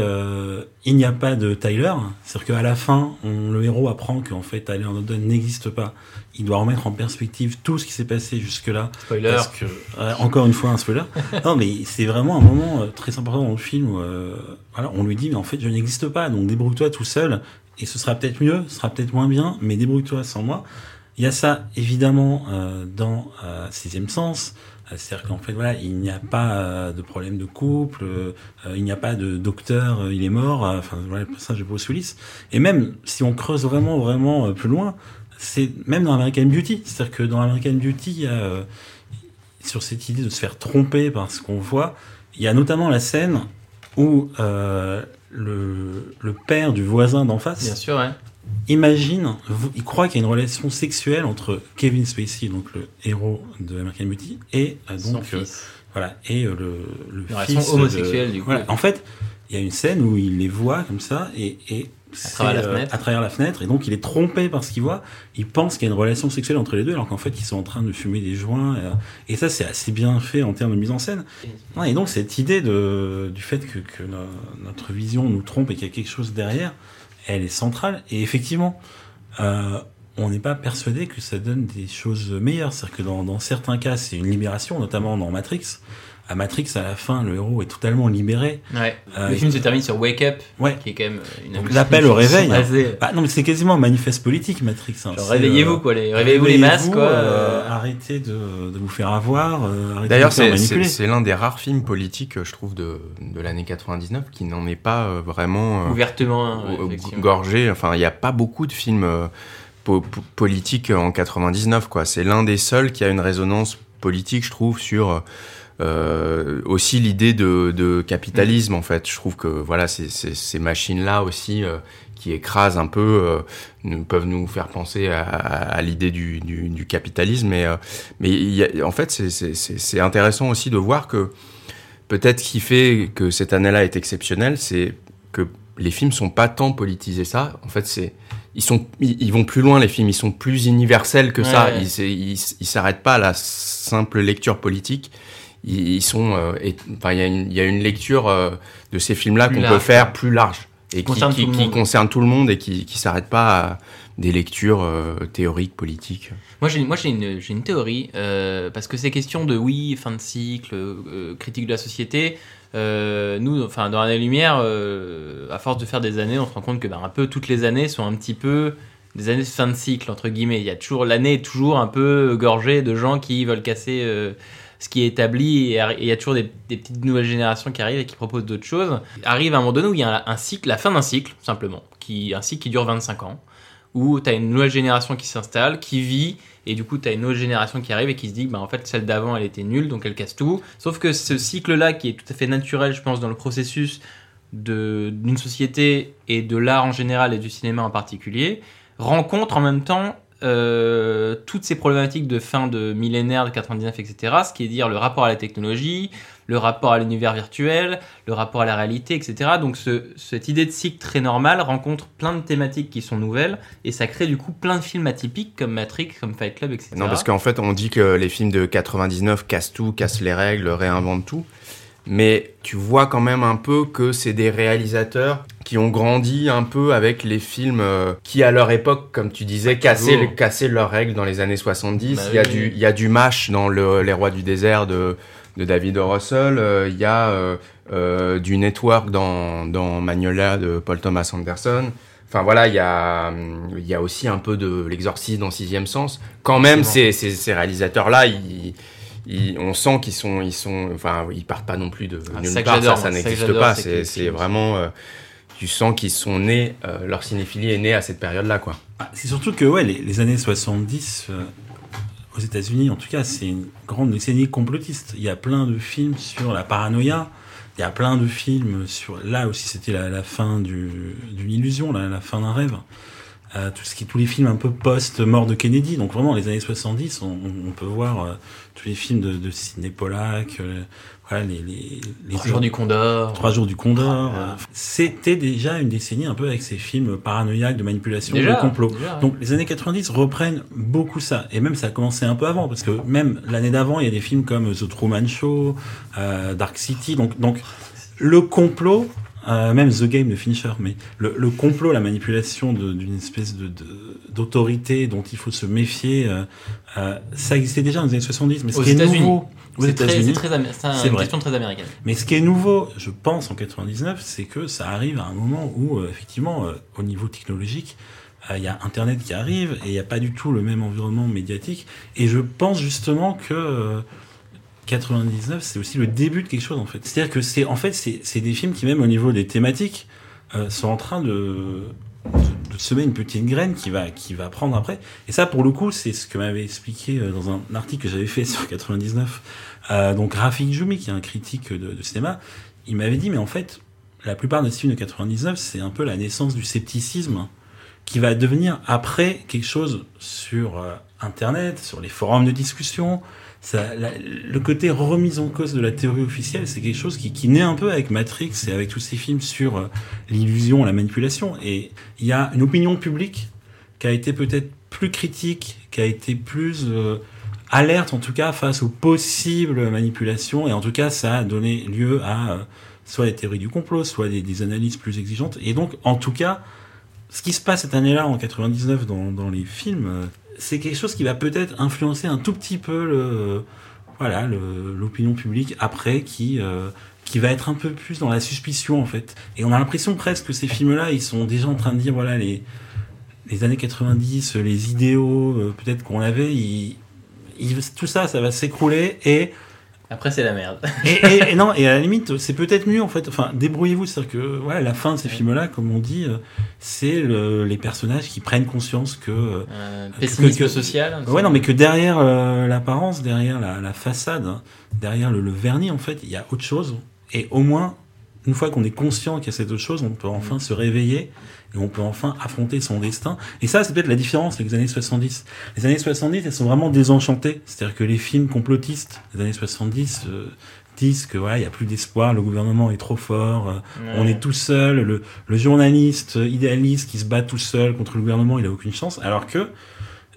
il n'y a pas de Tyler. C'est-à-dire qu'à la fin, on, le héros apprend qu'en fait Tyler Durden n'existe pas. Il doit remettre en perspective tout ce qui s'est passé jusque-là. Spoiler. Parce que, encore une fois, un spoiler. non, mais c'est vraiment un moment très important dans le film où voilà, on lui dit, mais en fait, je n'existe pas, donc débrouille-toi tout seul, et ce sera peut-être mieux, ce sera peut-être moins bien, mais débrouille-toi sans moi. Il y a ça, évidemment, euh, dans euh, Sixième Sens. Euh, C'est-à-dire qu'en fait, voilà, il n'y a pas euh, de problème de couple, il n'y a pas de docteur, il est mort, enfin, voilà, le personnage de Bruce Willis. Et même, si on creuse vraiment, vraiment plus loin, c'est même dans American Beauty. C'est-à-dire que dans American Beauty, il sur cette idée de se faire tromper par ce qu'on voit, il y a notamment la scène où le, le père du voisin d'en face Bien sûr, ouais. imagine, il croit qu'il y a une relation sexuelle entre Kevin Spacey, donc le héros de American Beauty, et euh, Son donc euh, fils. voilà, et euh, le, le Une fils relation homosexuelle, de- du coup. Voilà. En fait, il y a une scène où il les voit comme ça et, et c'est, travers la euh, fenêtre. à travers la fenêtre, et donc il est trompé par ce qu'il voit. Il pense qu'il y a une relation sexuelle entre les deux, alors qu'en fait ils sont en train de fumer des joints. euh, et ça, c'est assez bien fait en termes de mise en scène. Et donc cette idée de, du fait que, que no- notre vision nous trompe et qu'il y a quelque chose derrière, elle est centrale. Et effectivement, euh, on n'est pas persuadé que ça donne des choses meilleures. C'est-à-dire que dans, dans certains cas, c'est une libération, notamment dans Matrix. À Matrix, à la fin, le héros est totalement libéré. Ouais. Euh, le film se termine sur Wake Up, Ouais. qui est quand même euh, une l'appel au réveil. hein. assez- Bah, non, mais c'est quasiment un manifeste politique, Matrix. hein. Réveillez-vous, euh, quoi, les- réveillez-vous les masses, quoi. euh, arrêtez de, de vous faire avoir. euh, D'ailleurs, c'est- l'un des rares films politiques, je trouve, de, de l'année 99 qui n'en est pas vraiment euh, Ouvertement, hein, euh, gorgé. Enfin, il n'y a pas beaucoup de films euh, po- po- politiques en 99, quoi. C'est l'un des seuls qui a une résonance politique, je trouve, sur euh, aussi l'idée de, de capitalisme, en fait. Je trouve que voilà, ces, ces, ces machines-là aussi euh, qui écrasent un peu euh, nous, peuvent nous faire penser à, à, à l'idée du, du, du capitalisme. Mais, euh, mais y a, en fait, c'est- intéressant aussi de voir que peut-être ce qui fait que cette année-là est exceptionnelle, c'est que les films sont pas tant politisés ça. En fait, c'est ils sont ils, vont plus loin les films, ils sont plus universels que Ouais, ça. ouais. Ils s'arrêtent pas à la simple lecture politique. Ils, sont euh, et- enfin il y a une il y a une lecture euh, de ces films-là qu'on peut faire plus large et qui, Concerne qui, tout le qui monde. concerne tout le monde et qui qui s'arrête pas à des lectures euh, théoriques politiques. Moi, j'ai, moi, j'ai une, une théorie, euh, parce que ces questions de oui, fin de cycle, euh, critique de la société, nous, enfin, dans l'année lumière, à force de faire des années, on se rend compte que ben, un peu toutes les années sont un petit peu des années de fin de cycle entre guillemets. Il y a toujours l'année est toujours un peu gorgée de gens qui veulent casser ce qui est établi et il y a toujours des, petites nouvelles générations qui arrivent et qui proposent d'autres choses. Arrive à un moment donné où il y a un, cycle, la fin d'un cycle simplement, qui un cycle qui dure 25 ans où tu as une nouvelle génération qui s'installe, qui vit, et du coup tu as une autre génération qui arrive et qui se dit bah, en fait celle d'avant elle était nulle, donc elle casse tout. Sauf que ce cycle-là, qui est tout à fait naturel, je pense, dans le processus d'une société et de l'art en général et du cinéma en particulier, rencontre en même temps euh, toutes ces problématiques de fin de millénaire, de 99, etc. Ce qui est dire le rapport à la technologie, le rapport à l'univers virtuel, le rapport à la réalité, etc. Donc ce- cette idée de cycle très normale rencontre plein de thématiques qui sont nouvelles et ça crée du coup plein de films atypiques comme Matrix, comme Fight Club, etc. Non, parce qu'en fait, on dit que les films de 99 cassent tout, cassent les règles, réinventent tout. Mais tu vois quand même un peu que c'est des réalisateurs qui ont grandi un peu avec les films euh, qui, à leur époque, comme tu disais, cassaient, toujours. cassaient leurs règles dans les années 70. Bah il, y a oui. du, il y a du MASH dans le, Les Rois du désert de, de David O. Russell. euh, il y a euh, du Network dans, dans Magnolia de Paul Thomas Anderson. Enfin voilà, il y a, il y a aussi un peu de l'exorcisme dans Sixième Sens. Quand même, ces, ces, ces réalisateurs-là, ils, ils- on sent qu'ils sont, ils sont, enfin, ils partent pas non plus de Ah, nulle ça que part. Ça, j'adore, ça n'existe pas. c'est vraiment, euh, tu sens qu'ils sont nés, euh, leur cinéphilie est née à cette période-là, quoi. Ah, C'est surtout que ouais, les, les années 70, euh, aux États-Unis en tout cas, c'est une grande décennie complotiste. Il y a plein de films sur la paranoïa. Il y a plein de films sur. Là aussi, c'était la, la fin du- d'une illusion, la, la fin d'un rêve. Euh, tout ce qui, tous les films un peu post-mort de Kennedy. Donc vraiment, les années 70, on, on- on peut voir euh, tous les films de, de Sidney Pollack, euh, voilà, les, les, les Trois jours du Condor. Trois jours du Condor. euh, C'était déjà une décennie un peu avec ces films paranoïaques de manipulation, Déjà, de complot. déjà, ouais. Donc les années 90 reprennent beaucoup ça. Et même ça a commencé un peu avant, parce que même l'année d'avant, il y a des films comme The Truman Show, euh, Dark City. Donc, donc le complot, euh, même The Game de Fincher, mais le, le complot, la manipulation de- d'une espèce de de- d'autorité dont il faut se méfier, euh, euh, ça existait déjà dans les années 70. Mais ce Aux qui est nouveau aux C'est États-Unis, une vrai. question très américaine. mais ce qui est nouveau, je pense, en 99, c'est que ça arrive à un moment où, effectivement, au niveau technologique, il y a Internet qui arrive et il n'y a pas du tout le même environnement médiatique. Et je pense justement que 99, c'est aussi le début de quelque chose, en fait. C'est-à-dire que c'est, en fait, c'est des films qui, même au niveau des thématiques, euh, sont en train de, semer une petite graine qui va, qui va prendre après. Et ça, pour le coup, c'est ce que m'avait expliqué euh, dans un article que j'avais fait sur 99. Euh, donc, Rafik Joumi, qui est un critique de, cinéma, il m'avait dit, mais en fait, la plupart des films de 99, c'est un peu la naissance du scepticisme qui va devenir après quelque chose sur Internet, sur les forums de discussion. Ça, le côté remise en cause de la théorie officielle, c'est quelque chose qui, naît un peu avec Matrix et avec tous ces films sur euh, l'illusion, la manipulation. Et il y a une opinion publique qui a été peut-être plus critique, qui a été plus euh, alerte en tout cas face aux possibles manipulations. Et en tout cas, ça a donné lieu à euh, soit des théories du complot, soit des, analyses plus exigeantes. Et donc, en tout cas, ce qui se passe cette année-là, en 99, dans, les films, c'est quelque chose qui va peut-être influencer un tout petit peu le, voilà, l'opinion publique après, qui, euh, qui va être un peu plus dans la suspicion, en fait. Et on a l'impression presque que ces films-là, ils sont déjà en train de dire, voilà, les, les années 90, les idéaux, euh, peut-être qu'on avait, ils- ils- tout ça, ça va s'écrouler et Après, c'est la merde. et, et- et non, et à la limite, c'est peut-être mieux en fait. Enfin, débrouillez-vous, c'est-à-dire que voilà, la fin de ces films-là, comme on dit, euh, c'est le- les personnages qui prennent conscience que euh, Euh, que- pessimisme que- social. Ouais, non, mais que derrière euh, l'apparence, derrière la, la façade, hein, derrière le, le vernis, en fait, il y a autre chose. Et au moins, une fois qu'on est conscient qu'il y a cette autre chose, on peut enfin se réveiller et on peut enfin affronter son destin. Et ça, c'est peut-être la différence avec les années 70. Les années 70, elles sont vraiment désenchantées. C'est-à-dire que les films complotistes des années 70 euh, disent que voilà, il y a plus d'espoir, le gouvernement est trop fort, euh, on est tout seul, le, le journaliste idéaliste qui se bat tout seul contre le gouvernement, il a aucune chance. Alors que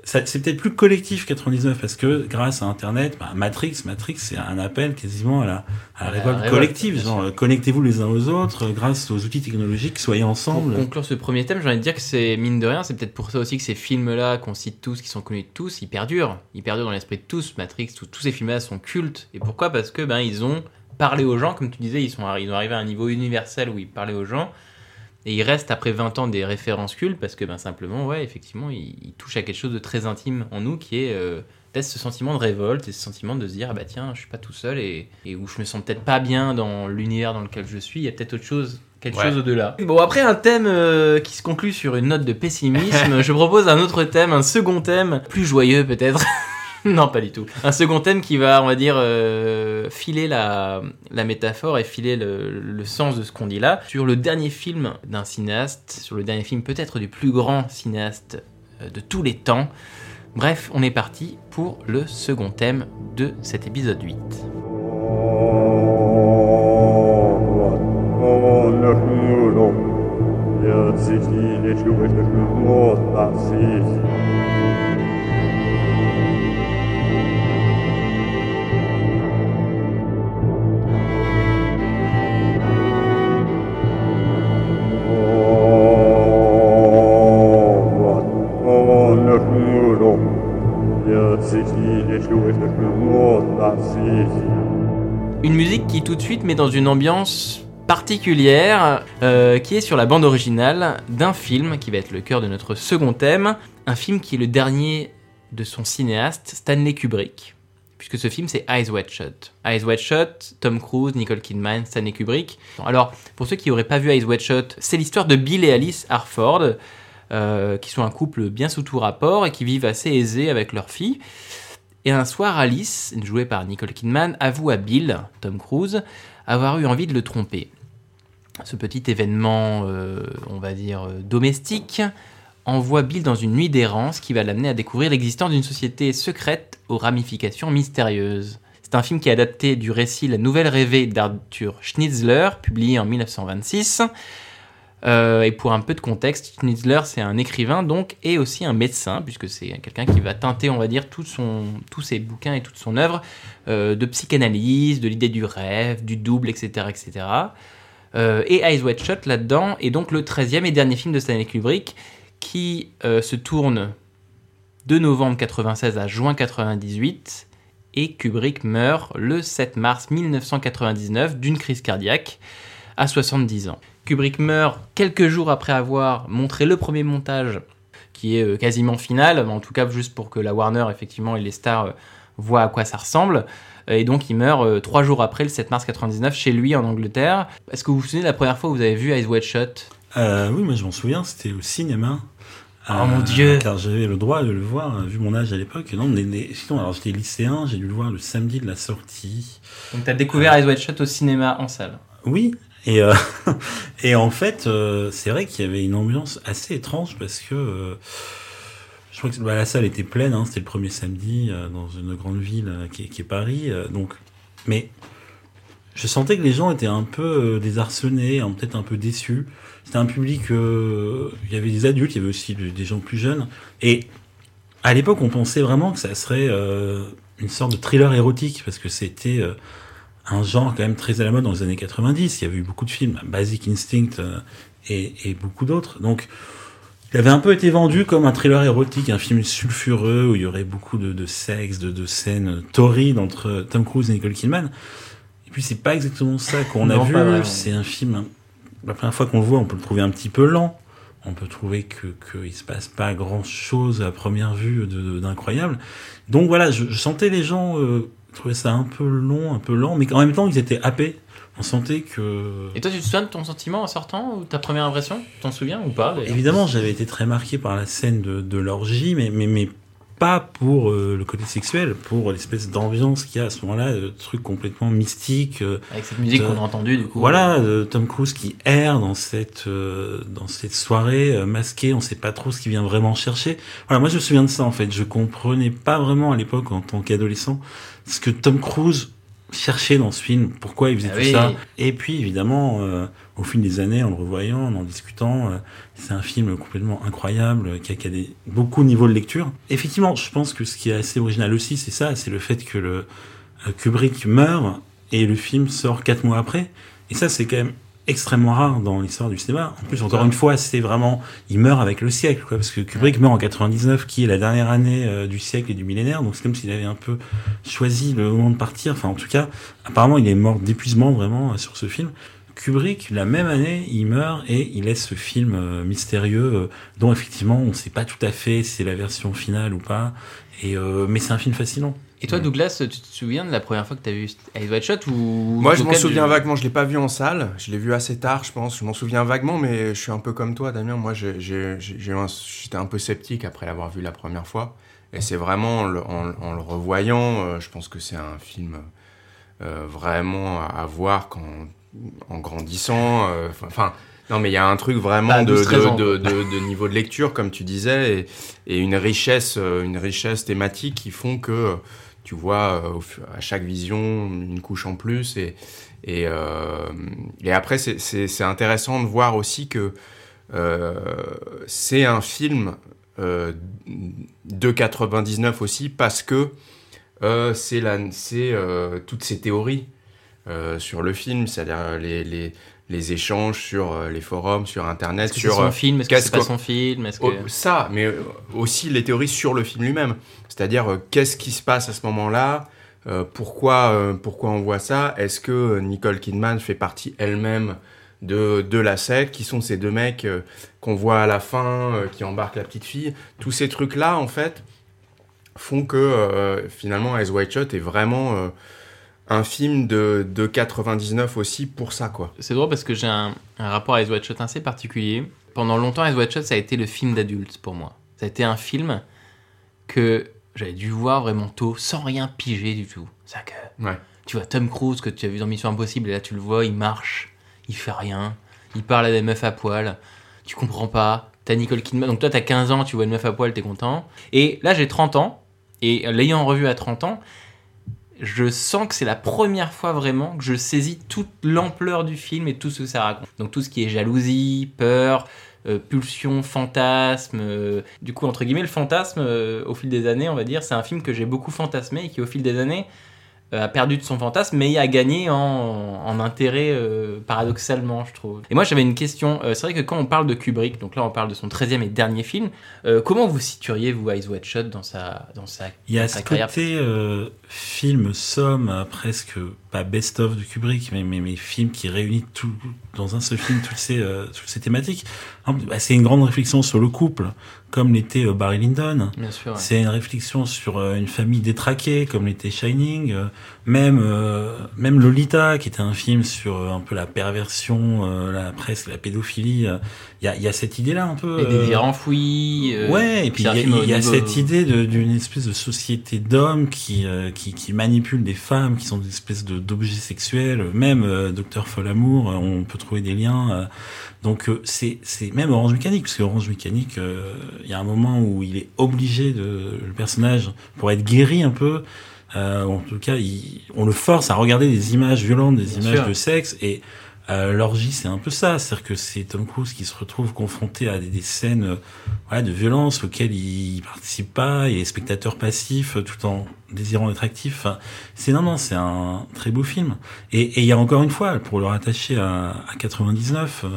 c'est peut-être plus collectif 99 parce que grâce à Internet, bah, Matrix, Matrix, c'est un appel quasiment à la, à la À la révolte collective. connectez-vous les uns aux autres grâce aux outils technologiques, soyez Pour ensemble. conclure ce premier thème, j'ai envie de dire que c'est mine de rien, c'est peut-être pour ça aussi que ces films-là qu'on cite tous, qui sont connus de tous, ils perdurent. Ils perdurent dans l'esprit de tous. Matrix, tout- tous ces films-là sont cultes. Et pourquoi? Parce que ben ils ont parlé aux gens, comme tu disais, ils sont ils ont arrivé à un niveau universel où ils parlaient aux gens. Et ils restent après 20 ans des références cultes parce que ben simplement, ouais, effectivement, ils, ils touchent à quelque chose de très intime en nous qui est euh, peut-être ce sentiment de révolte et ce sentiment de se dire, ah bah tiens, je suis pas tout seul et, et où je me sens peut-être pas bien dans l'univers dans lequel je suis, il y a peut-être autre chose, quelque Ouais. chose au-delà. Bon, après un thème euh, qui se conclut sur une note de pessimisme, je propose un autre thème, un second thème, plus joyeux peut-être. Non, pas du tout. Un second thème qui va, on va dire, euh, filer la, métaphore et filer le, le sens de ce qu'on dit là sur le dernier film d'un cinéaste, sur le dernier film peut-être du plus grand cinéaste euh, de tous les temps. Bref, on est parti pour le second thème de cet épisode 8. Une musique qui tout de suite met dans une ambiance particulière, euh, qui est sur la bande originale d'un film qui va être le cœur de notre second thème, un film qui est le dernier de son cinéaste Stanley Kubrick, puisque ce film c'est Eyes Wide Shut. Eyes Wide Shut, Tom Cruise, Nicole Kidman, Stanley Kubrick. Alors, pour ceux qui n'auraient pas vu Eyes Wide Shut, c'est l'histoire de Bill et Alice Harford, euh, qui sont un couple bien sous tout rapport et qui vivent assez aisés avec leur fille. Et un soir, Alice, jouée par Nicole Kidman, avoue à Bill, Tom Cruise, avoir eu envie de le tromper. Ce petit événement, euh, on va dire, euh, domestique, envoie Bill dans une nuit d'errance qui va l'amener à découvrir l'existence d'une société secrète aux ramifications mystérieuses. C'est un film qui est adapté du récit La Nouvelle Rêvée d'Arthur Schnitzler, publié en 1926. Euh, et pour un peu de contexte, Schnitzler, c'est un écrivain donc et aussi un médecin, puisque c'est quelqu'un qui va teinter, on va dire, tout son, tous ses bouquins et toute son œuvre euh, de psychanalyse, de l'idée du rêve, du double, etc. etc. Euh, et Eyes Wide Shut là-dedans est donc le 13e et dernier film de Stanley Kubrick qui se tourne de novembre 96 à juin 98 et Kubrick meurt le 7 mars 1999 d'une crise cardiaque à 70 ans. Kubrick meurt quelques jours après avoir montré le premier montage qui est euh, quasiment final, en tout cas juste pour que la Warner effectivement et les stars euh, voient à quoi ça ressemble. Et donc il meurt euh, trois jours après, le 7 mars 99, chez lui en Angleterre. Est-ce que vous vous souvenez de la première fois où vous avez vu Eyes Wide Shut? Euh, oui, moi je m'en souviens, c'était au cinéma. Euh, Oh mon Dieu. Car j'avais le droit de le voir, euh, vu mon âge à l'époque. Non, mais, mais- sinon, alors j'étais lycéen, j'ai dû le voir le samedi de la sortie. Donc t'as découvert Eyes Wide Shut au cinéma en salle. Oui, et, euh, et en fait, euh, c'est vrai qu'il y avait une ambiance assez étrange parce que euh, je crois que bah, la salle était pleine, hein, c'était le premier samedi euh, dans une grande ville euh, qui, est, Paris. euh, donc, mais je sentais que les gens étaient un peu désarçonnés, hein, peut-être un peu déçus. C'était un public, il y avait des adultes, il y avait aussi des gens plus jeunes. Et à l'époque, on pensait vraiment que ça serait une sorte de thriller érotique parce que c'était un genre quand même très à la mode dans les années 90. Il y avait eu beaucoup de films, Basic Instinct euh, et, et beaucoup d'autres. Donc, Il avait un peu été vendu comme un thriller érotique, un film sulfureux où il y aurait beaucoup de, de sexe, de, de scènes torrides entre Tom Cruise et Nicole Kidman. Et puis c'est pas exactement ça qu'on a vu. C'est un film. La première fois qu'on le voit, on peut le trouver un petit peu lent. On peut trouver que qu'il se passe pas grand chose à première vue d'incroyable. Donc voilà, je, je sentais les gens euh, trouver ça un peu long, un peu lent, mais en même temps ils étaient happés. On sentait que Et toi, tu te souviens de ton sentiment en sortant ou ta première impression? T'en souviens ou pas Évidemment, j'avais été très marqué par la scène de, de l'orgie, mais, mais, mais pas pour euh, le côté sexuel, pour l'espèce d'ambiance qu'il y a à ce moment-là, de trucs complètement mystiques. euh, Avec cette musique qu'on a entendue, du coup. Voilà, euh, Tom Cruise qui erre dans cette euh, dans cette soirée euh, masquée, on sait pas trop ce qu'il vient vraiment chercher. Voilà, moi je me souviens de ça en fait. Je comprenais pas vraiment à l'époque en tant qu'adolescent ce que Tom Cruise cherchait dans ce film, pourquoi il faisait Ah tout oui. ça. Et puis évidemment, euh, au fil des années, en le revoyant, en en discutant, euh, c'est un film complètement incroyable euh, qui a, qui a des, beaucoup de niveaux de lecture. Effectivement, je pense que ce qui est assez original aussi, c'est ça, c'est le fait que le euh, Kubrick meurt et le film sort quatre mois après. Et ça, c'est quand même extrêmement rare dans l'histoire du cinéma. En plus, encore une fois, c'est vraiment, il meurt avec le siècle, quoi, parce que Kubrick meurt en 99, qui est la dernière année euh, du siècle et du millénaire, donc c'est comme s'il avait un peu choisi le moment de partir. Enfin, en tout cas, apparemment, il est mort d'épuisement vraiment euh, sur ce film. Kubrick, la même année, il meurt et il laisse ce film euh, mystérieux dont effectivement on ne sait pas tout à fait si c'est la version finale ou pas. Et euh, mais c'est un film fascinant. Et toi, Douglas, tu te souviens de la première fois que tu as vu Eyes Wide Shut ou Moi, je m'en souviens du- vaguement. Je l'ai pas vu en salle. Je l'ai vu assez tard, je pense. Je m'en souviens vaguement, mais je suis un peu comme toi, Damien. Moi, j'étais un peu sceptique après l'avoir vu la première fois. Et c'est vraiment en, le- en- en le revoyant, euh, je pense que c'est un film euh, vraiment à, voir quand, en grandissant. euh, Enfin, non, mais il y a un truc vraiment Bah, de, 12-13 ans, de, de, de- de niveau de lecture, comme tu disais, et, et une richesse, une richesse thématique qui font que tu vois euh, à chaque vision une couche en plus et et, euh, après c'est- intéressant de voir aussi que euh, c'est un film de 99 aussi parce que c'est toutes ces théories sur le film. C'est-à-dire les, les les échanges sur euh, les forums sur internet Est-ce que c'est sur son euh, film? Est-ce que qu'est-ce c'est pas son film? Est-ce que... Oh, ça, mais euh, aussi les théories sur le film lui-même. C'est-à-dire, euh, qu'est-ce qui se passe à ce moment-là? Euh, pourquoi, euh, pourquoi on voit ça? Est-ce que euh, Nicole Kidman fait partie elle-même de, de la secte Qui sont ces deux mecs euh, qu'on voit à la fin, euh, qui embarquent la petite fille? Tous ces trucs-là, en fait, font que euh, finalement, Eyes Wide Shut est vraiment euh, un film de, de 99 aussi pour ça, quoi. C'est drôle parce que j'ai un, un rapport à Eyes Wide Shut assez particulier. Pendant longtemps, Eyes Wide Shut, ça a été le film d'adulte pour moi. Ça a été un film que j'avais dû voir vraiment tôt, sans rien piger du tout. C'est que Ouais. tu vois Tom Cruise que tu as vu dans Mission Impossible, et là tu le vois, il marche, il fait rien, il parle à des meufs à poil, tu comprends pas. T'as Nicole Kidman, donc toi t'as 15 ans, tu vois une meuf à poil, t'es content. Et là j'ai 30 ans, et l'ayant revu à 30 ans, je sens que c'est la première fois vraiment que je saisis toute l'ampleur du film et tout ce que ça raconte. Donc tout ce qui est jalousie, peur, euh, pulsion, fantasme. euh, du coup, entre guillemets, le fantasme, euh, au fil des années, on va dire, c'est un film que j'ai beaucoup fantasmé et qui, au fil des années, a perdu de son fantasme, mais a gagné en, en intérêt euh, paradoxalement, je trouve. Et moi, j'avais une question. Euh, c'est vrai que quand on parle de Kubrick, donc là, on parle de son 13e et dernier film, euh, comment vous situeriez, vous, Eyes Wide Shut dans sa, dans sa, Il y a ce côté euh, film somme euh, presque pas best-of de Kubrick, mais, mais, mais film qui réunit tout dans un seul film toutes ces, euh, toutes ces thématiques. Plus, bah, c'est une grande réflexion sur le couple, comme l'était euh, Barry Lyndon. Bien sûr. ouais. C'est une réflexion sur euh, une famille détraquée, comme l'était Shining. euh, même, même Lolita, qui était un film sur un peu la perversion, la presque la pédophilie. Il y, a, y a cette idée-là un peu. Les euh, désirs enfouis. euh, ouais, et puis il y a, y cette idée d'une espèce de société d'hommes qui, euh, qui, qui manipulent des femmes, qui sont des espèces de- d'objets sexuels. Même euh, Docteur Folamour, on peut trouver des liens. donc euh, c'est c'est même Orange Mécanique, parce que Orange Mécanique, euh, il y a un moment où il est obligé de le personnage pour être guéri un peu. euh, en tout cas, il- on le force à regarder des images violentes, des Bien images sûr. de sexe et euh, l'orgie, c'est un peu ça. C'est-à-dire que c'est Tom Cruise qui se retrouve confronté à des, scènes euh, voilà, de violence auxquelles il participe pas, il est spectateur passif euh, tout en désirant être actif. Enfin, c'est non, non, c'est un très beau film. Et il y a encore une fois, pour le rattacher à, à 99, euh,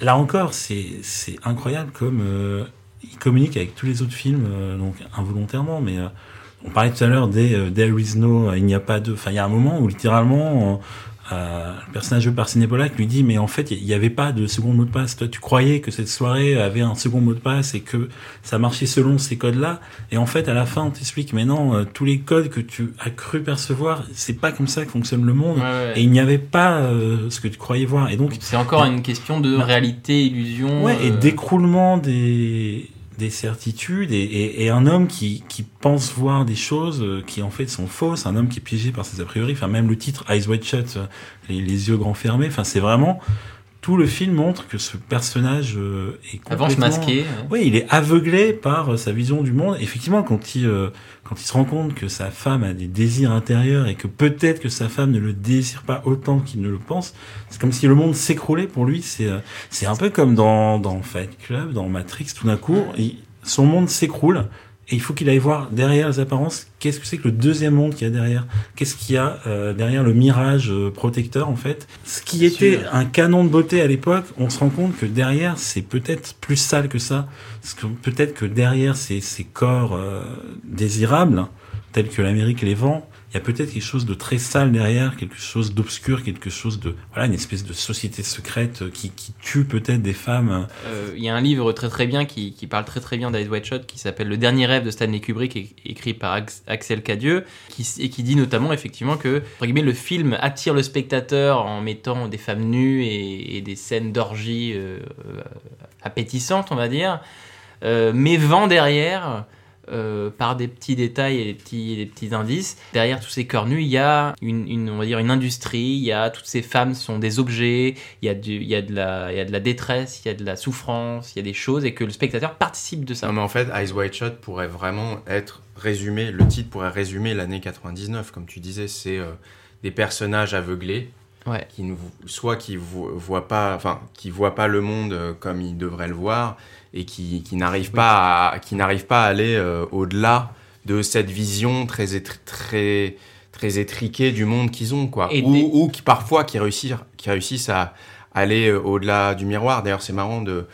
là encore, c'est incroyable comme euh, il communique avec tous les autres films, euh, donc involontairement, mais euh, on parlait tout à l'heure des euh, There is no, il n'y a pas de. Enfin, il y a un moment où littéralement. Euh, le personnage joué par Sidney Pollack lui dit mais en fait il n'y avait pas de second mot de passe toi tu croyais que cette soirée avait un second mot de passe et que ça marchait selon ces codes là et en fait à la fin on t'explique mais non euh, tous les codes que tu as cru percevoir c'est pas comme ça que fonctionne le monde Ouais, ouais. et il n'y avait pas euh, ce que tu croyais voir et donc C'est encore une question de Bah, réalité, illusion. Ouais, et euh, d'écroulement des, des certitudes et, et, un homme qui, qui pense voir des choses euh, qui en fait sont fausses, un homme qui est piégé par ses a priori, enfin même le titre Eyes Wide Shut, euh, les, les yeux grands fermés, enfin c'est vraiment tout le film montre que ce personnage euh, est complètement- masqué. ouais. oui, il est aveuglé par euh, sa vision du monde. Effectivement, quand il, euh, quand il se rend compte que sa femme a des désirs intérieurs et que peut-être que sa femme ne le désire pas autant qu'il ne le pense, c'est comme si le monde s'écroulait pour lui. C'est, c'est un peu comme dans, dans Fight Club, dans Matrix, tout d'un coup, il- son monde s'écroule. Et il faut qu'il aille voir derrière les apparences, qu'est-ce que c'est que le deuxième monde qu'il y a derrière? Qu'est-ce qu'il y a euh, derrière le mirage euh, protecteur, en fait? Ce qui était un canon de beauté à l'époque, on se rend compte que derrière, c'est peut-être plus sale que ça. Peut-être que derrière ces, ces corps euh, désirables, tels que l'Amérique les vend, il y a peut-être quelque chose de très sale derrière, quelque chose d'obscur, quelque chose de... Voilà, une espèce de société secrète qui, qui tue peut-être des femmes. Euh, Il y a un livre très très bien qui, qui parle très très bien d'Eyes Wide Shut qui s'appelle Le dernier rêve de Stanley Kubrick, écrit par Ax- Axel Cadieux, qui, et qui dit notamment effectivement que le film attire le spectateur en mettant des femmes nues et, des scènes d'orgie euh, appétissantes, on va dire, euh, mais vend derrière. Euh, par des petits détails et des petits, des petits indices. Derrière tous ces corps nus, il y a une, une- on va dire une industrie, il y a toutes ces femmes sont des objets, il y a, du, il y a, de, la, il y a de la détresse, il y a de la souffrance, il y a des choses et que le spectateur participe de ça. Non, mais en fait, Eyes Wide Shut pourrait vraiment être résumé, le titre pourrait résumer l'année 99, comme tu disais, c'est euh, des personnages aveuglés, Ouais. qui ne, soit qui voient pas, enfin, qui voient pas le monde euh, comme ils devraient le voir, et qui, qui n'arrivent pas, à, qui n'arrivent pas à aller euh, au-delà de cette vision très, très, très étriquée du monde qu'ils ont, quoi. Et ou, des- ou qui parfois qui réussissent, qui réussissent à aller euh, au-delà du miroir. D'ailleurs, c'est marrant de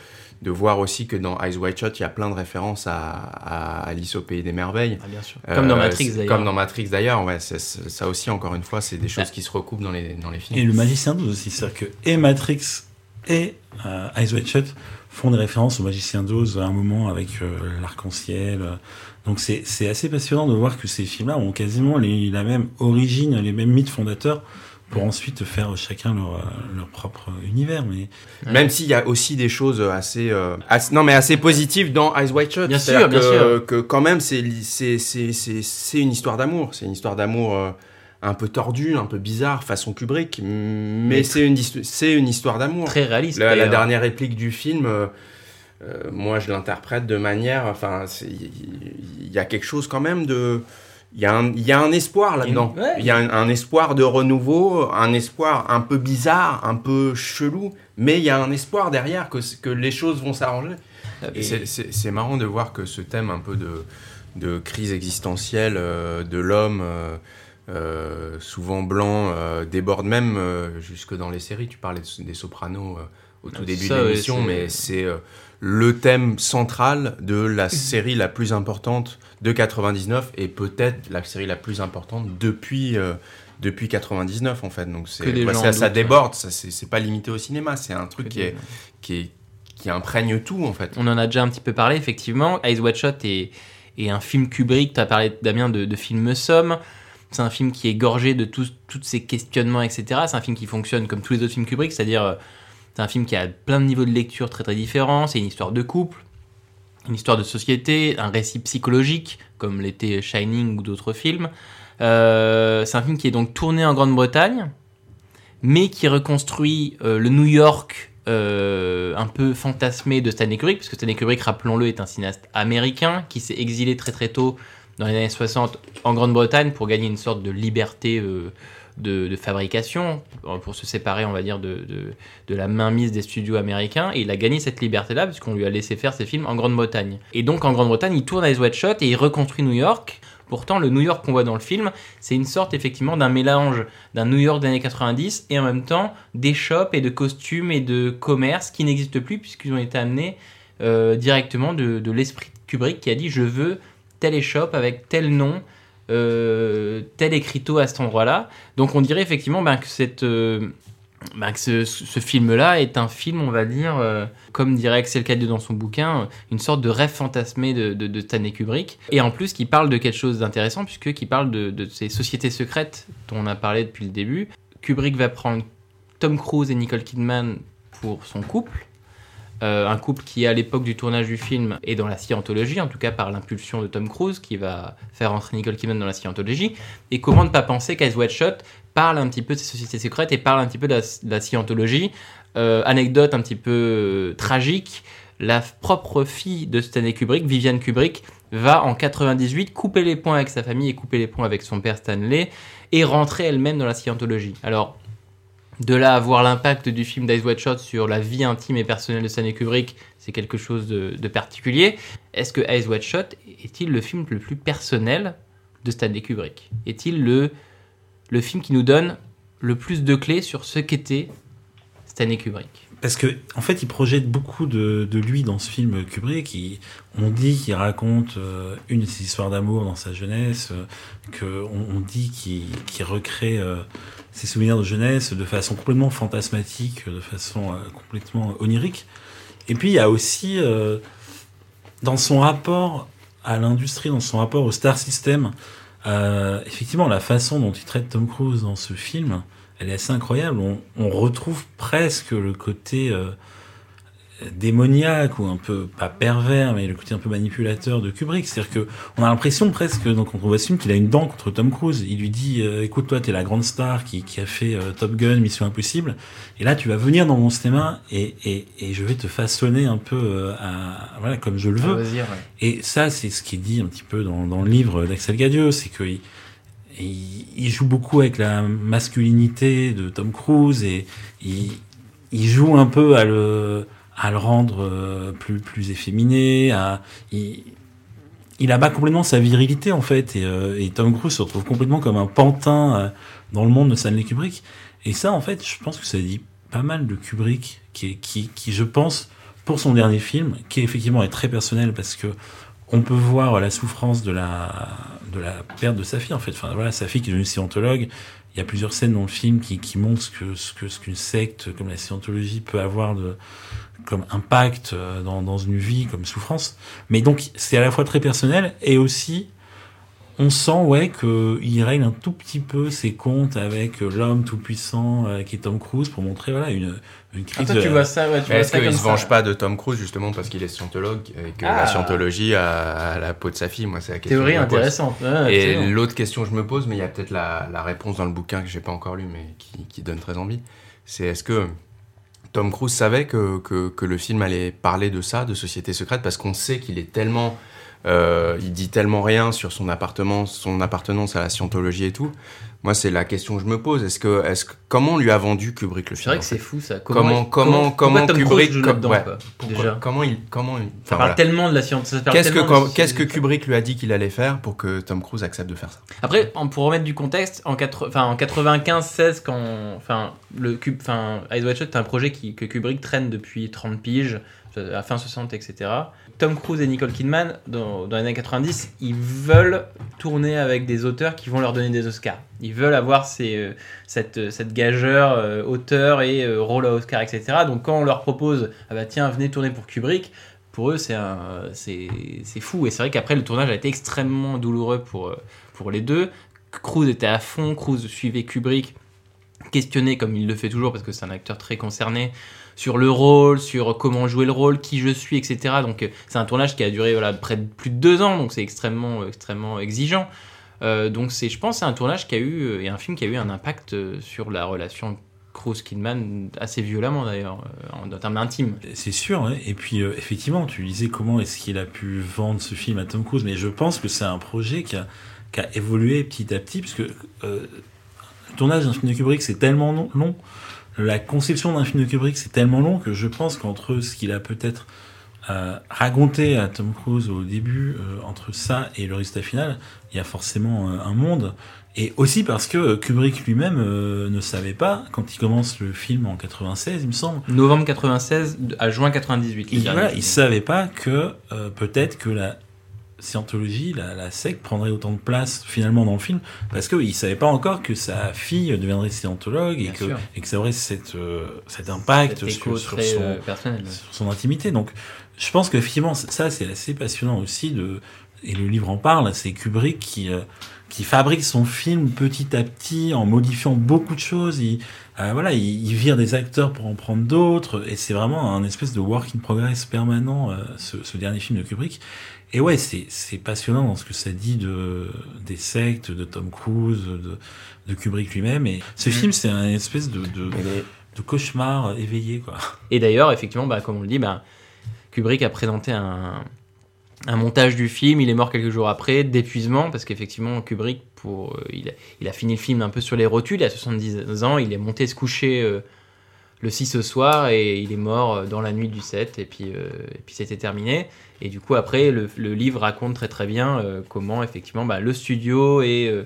de voir aussi que dans Eyes Wide Shut, il y a plein de références à, à Alice au Pays des Merveilles. Ah, bien sûr. Euh, Comme dans Matrix d'ailleurs. Comme dans Matrix d'ailleurs, ouais. ça aussi, encore une fois, c'est des choses Bah. qui se recoupent dans les, dans les films. Et le Magicien d'Oz aussi. C'est-à-dire que et Matrix et euh, Eyes Wide Shut font des références au Magicien d'Oz à un moment avec euh, l'arc-en-ciel. Donc c'est c'est assez passionnant de voir que ces films-là ont quasiment les, la même origine, les mêmes mythes fondateurs pour ensuite faire chacun leur, euh, leur propre univers. Mais Même s'il y a aussi des choses assez, euh, assez- non mais assez positives dans Eyes Wide Shut. Bien sûr, bien que, sûr. que quand même c'est li- c'est c'est c'est c'est une histoire d'amour. C'est une histoire d'amour euh, un peu tordue, un peu bizarre, façon Kubrick, mais, Mais c'est une c'est une histoire d'amour. Très réaliste. La, la d'ailleurs. dernière réplique du film, euh, euh, moi je l'interprète de manière, enfin, il y, y a quelque chose quand même de, il y, a un- il y a un espoir là-dedans. Ouais. Il y a un, un espoir de renouveau, un espoir un peu bizarre, un peu chelou, mais il y a un espoir derrière que, que les choses vont s'arranger. Et Et- c'est- c'est c'est marrant de voir que ce thème un peu de, de crise existentielle euh, de l'homme, euh, souvent blanc, euh, déborde même euh, jusque dans les séries. Tu parlais de- des Sopranos euh, au tout Ah, début ça, de ouais, l'émission, mais c'est euh, le thème central de la série la plus importante de 99 et peut-être la série la plus importante depuis. euh, depuis 99 en fait donc c'est ouais, ça, déborde ça c'est pas limité au cinéma c'est un truc qui est qui est qui imprègne tout en fait On en a déjà un petit peu parlé, effectivement. Eyes Wide Shut est, est un film Kubrick. Tu as parlé, Damien, de, de film somme. C'est un film qui est gorgé de tous ces questionnements, etc. C'est un film qui fonctionne comme tous les autres films Kubrick, c'est-à-dire euh, c'est un film qui a plein de niveaux de lecture très très différents. C'est une histoire de couple, une histoire de société, un récit psychologique, comme l'était Shining ou d'autres films. Euh, c'est un film qui est donc tourné en Grande-Bretagne, mais qui reconstruit euh, le New York un peu fantasmé de Stanley Kubrick, parce que Stanley Kubrick, rappelons-le, est un cinéaste américain qui s'est exilé très très tôt dans les années 60 en Grande-Bretagne pour gagner une sorte de liberté euh, de, fabrication, euh, pour se séparer, on va dire, de, de, la mainmise des studios américains. Et il a gagné cette liberté-là, puisqu'on lui a laissé faire ses films en Grande-Bretagne. Et donc, en Grande-Bretagne, il tourne à Eyes Wide Shut et il reconstruit New York Pourtant, le New York qu'on voit dans le film, c'est une sorte effectivement d'un mélange d'un New York des années 90 et en même temps des shops et de costumes et de commerce qui n'existent plus puisqu'ils ont été amenés euh, directement de, de l'esprit de Kubrick qui a dit je veux tel échoppe avec tel nom, euh, tel écriteau à cet endroit-là. Donc on dirait effectivement ben, que cette, euh, ben, que ce, film-là est un film, on va dire, euh, comme dirait Axel Caddieu dans son bouquin, une sorte de rêve fantasmé de, Stanley Kubrick. Et en plus, qui parle de quelque chose d'intéressant, puisque qui parle de ces sociétés secrètes dont on a parlé depuis le début. Kubrick va prendre Tom Cruise et Nicole Kidman pour son couple. Euh, un couple qui, à l'époque du tournage du film, est dans la scientologie, en tout cas par l'impulsion de Tom Cruise, qui va faire entrer Nicole Kidman dans la scientologie. Et comment ne pas penser White Shot parle un petit peu de ces sociétés secrètes et parle un petit peu de la, de la scientologie. Euh, anecdote un petit peu euh, tragique, la propre fille de Stanley Kubrick, Viviane Kubrick, va en 98 couper les ponts avec sa famille et couper les ponts avec son père Stanley et rentrer elle-même dans la scientologie. Alors, de là à voir l'impact du film d'Ice White Shot sur la vie intime et personnelle de Stanley Kubrick, c'est quelque chose de, particulier. Est-ce que Ice White Shot est-il le film le plus personnel de Stanley Kubrick? Est-il le film qui nous donne le plus de clés sur ce qu'était Stanley Kubrick? Parce que, en fait, il projette beaucoup de, lui dans ce film Kubrick. Il- on dit qu'il raconte euh, une de ses histoires d'amour dans sa jeunesse, euh, que on, dit qu'il recrée euh, ses souvenirs de jeunesse de façon complètement fantasmatique, de façon euh, complètement onirique. Et puis, il y a aussi, dans son rapport à l'industrie, dans son rapport au star system, effectivement, la façon dont il traite Tom Cruise dans ce film, elle est assez incroyable. On, on retrouve presque le côté euh, démoniaque ou un peu pas pervers, mais le côté un peu manipulateur de Kubrick. C'est-à-dire que on a l'impression presque, donc quand on voit ce film, qu'il a une dent contre Tom Cruise. Il lui dit, euh, écoute, toi, t'es la grande star qui, qui a fait euh, Top Gun, Mission Impossible, et là, tu vas venir dans mon cinéma et, et, et je vais te façonner un peu à, voilà, comme je le veux. Ouais. Et ça, c'est ce qui est dit un petit peu dans, dans le livre d'Axel Gadieux, c'est il, il joue beaucoup avec la masculinité de Tom Cruise et il, joue un peu à le, rendre euh, plus, plus efféminé. Il, abat complètement sa virilité en fait et, euh, et Tom Cruise se retrouve complètement comme un pantin euh, dans le monde de Stanley Kubrick. Et ça, en fait, je pense que ça dit pas mal de Kubrick qui, qui, qui, je pense, pour son dernier film, qui effectivement est très personnel parce que on peut voir la souffrance de la, de la perte de sa fille, en fait. Enfin, voilà, sa fille qui est devenue scientologue. Il y a plusieurs scènes dans le film qui, montrent ce que, ce que, ce qu'une secte comme la scientologie peut avoir comme impact euh, dans, dans une vie, comme souffrance. Mais donc, c'est à la fois très personnel et aussi, on sent, ouais, qu'il règle un tout petit peu ses comptes avec euh, l'homme tout-puissant euh, qui est Tom Cruise pour montrer, voilà, une, une Ah, crise. toi, tu de- vois ça, ouais, tu vois Est-ce ça qu'il se venge pas de Tom Cruise justement parce qu'il est scientologue et que Ah. la scientologie a, a la peau de sa fille? Moi, c'est la question. Théorie que intéressante. Et l'autre question que je me pose, mais il y a peut-être la, la réponse dans le bouquin que j'ai pas encore lu, mais qui, qui donne très envie, c'est est-ce que Tom Cruise savait que, que, que le film allait parler de ça, de société secrète, parce qu'on sait qu'il est tellement, euh, il dit tellement rien sur son appartement, son appartenance à la scientologie et tout. Moi, c'est la question que je me pose. Est-ce que, est-ce que, comment on lui a vendu Kubrick le C'est film vrai en que c'est fou ça. Comment, comment, comment Kubrick, ouais, quoi, pourquoi- déjà comment il, comment il, Ça parle voilà. tellement de la science. ça parle Qu'est-ce que, qu'est-ce. Kubrick lui a dit qu'il allait faire pour que Tom Cruise accepte de faire ça? Après, en- pour remettre du contexte, en, 80 enfin, en 95-16, quand enfin, le enfin, Eyes Wide Shut est un projet qui, que Kubrick traîne depuis 30 piges, à fin 60, etc. Tom Cruise et Nicole Kidman, dans, les années 90, ils veulent tourner avec des auteurs qui vont leur donner des Oscars. Ils veulent avoir ces, euh, cette, euh, cette gageure euh, auteur et rôle à Oscar, etc. Donc quand on leur propose, ah bah tiens, venez tourner pour Kubrick, pour eux, c'est c'est c'est fou. Et c'est vrai qu'après, le tournage a été extrêmement douloureux pour, pour les deux. Cruise était à fond, Cruise suivait Kubrick, questionné comme il le fait toujours parce que c'est un acteur très concerné sur le rôle, sur comment jouer le rôle, qui je suis, etc. Donc euh, c'est un tournage qui a duré voilà, près de plus de deux ans, donc c'est extrêmement, extrêmement exigeant. Euh, donc c'est, je pense, c'est un tournage qui a eu euh, et un film qui a eu un impact sur la relation Cruise-Kidman assez violemment d'ailleurs, en, termes intimes. C'est sûr, ouais. et puis effectivement, tu disais comment est-ce qu'il a pu vendre ce film à Tom Cruise, mais je pense que c'est un projet qui a, évolué petit à petit, parce que le tournage d'un film de Kubrick, c'est tellement long, la conception d'un film de Kubrick, c'est tellement long que je pense qu'entre ce qu'il a peut-être euh, raconter à Tom Cruise au début, euh, entre ça et le résultat final, il y a forcément euh, un monde. Et aussi parce que Kubrick lui-même ne savait pas, quand il commence le film en 96, il me semble, Novembre 96 à juin 98. il, voilà, il savait pas que peut-être que la scientologie, la, la secte prendrait autant de place finalement dans le film, parce qu'il savait pas encore que sa fille deviendrait scientologue et Bien que, sûr. et que ça aurait cette, euh, cet impact Cet sur, écho sur très, son, euh, personnel. sur son intimité. Donc, je pense qu'effectivement, ça, c'est assez passionnant aussi de, et le livre en parle, c'est Kubrick qui, euh, qui fabrique son film petit à petit en modifiant beaucoup de choses. Il, voilà, il, il vire des acteurs pour en prendre d'autres, et c'est vraiment un espèce de work in progress permanent, ce, ce dernier film de Kubrick. Et ouais, c'est, c'est passionnant dans ce que ça dit de, des sectes, de Tom Cruise, de, de Kubrick lui-même. Et ce Mm. film, c'est un espèce de, de, de cauchemar éveillé, quoi. Et d'ailleurs, effectivement, bah, comme on le dit, bah, Kubrick a présenté un, un montage du film. Il est mort quelques jours après, d'épuisement, parce qu'effectivement, Kubrick, pour, euh, il, a, il a fini le film un peu sur les rotules. Il a 70 ans, il est monté se coucher euh, le 6 ce soir et il est mort euh, dans la nuit du 7. Et puis, euh, puis c'était terminé. Et du coup, après, le, livre raconte très très bien euh, comment, effectivement, bah, le studio et.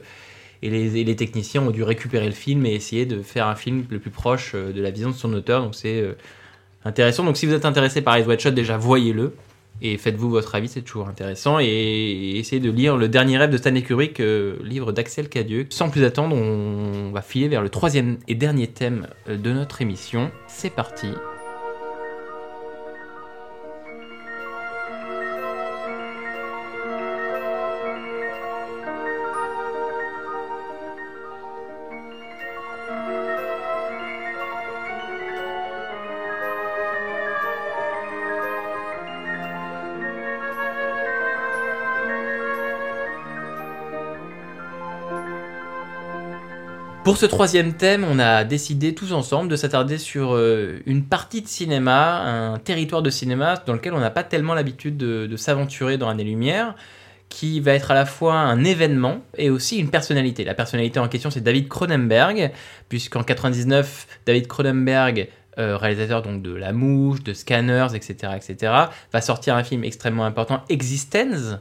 les, et les techniciens ont dû récupérer le film et essayer de faire un film le plus proche de la vision de son auteur. Donc c'est intéressant. Donc si vous êtes intéressé par Eyes Wide Shut, déjà voyez-le et faites-vous votre avis, c'est toujours intéressant. Et, essayez de lire Le Dernier Rêve de Stanley Kubrick, euh, livre d'Axel Cadieux. Sans plus attendre, on va filer vers le troisième et dernier thème euh, de notre émission. C'est parti. Pour ce troisième thème, on a décidé tous ensemble de s'attarder sur euh, une partie de cinéma, un territoire de cinéma dans lequel on n'a pas tellement l'habitude de, s'aventurer dans Année-Lumière, qui va être à la fois un événement et aussi une personnalité. La personnalité en question, c'est David Cronenberg, puisqu'en 99, David Cronenberg, euh, réalisateur donc de La Mouche, de Scanners, etc., etc., va sortir un film extrêmement important, Existence,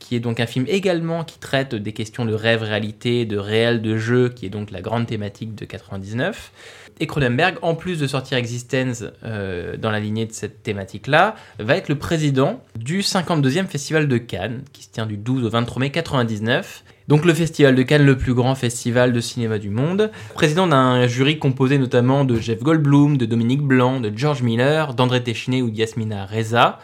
qui est donc un film également qui traite des questions de rêve, réalité, de réel, de jeu, qui est donc la grande thématique de 99. Et Cronenberg, en plus de sortir Existence euh, dans la lignée de cette thématique-là, va être le président du 52e Festival de Cannes, qui se tient du 12 au 23 mai 99. Donc le Festival de Cannes, le plus grand festival de cinéma du monde. Président d'un jury composé notamment de Jeff Goldblum, de Dominique Blanc, de George Miller, d'André Téchiné ou d'Yasmina Reza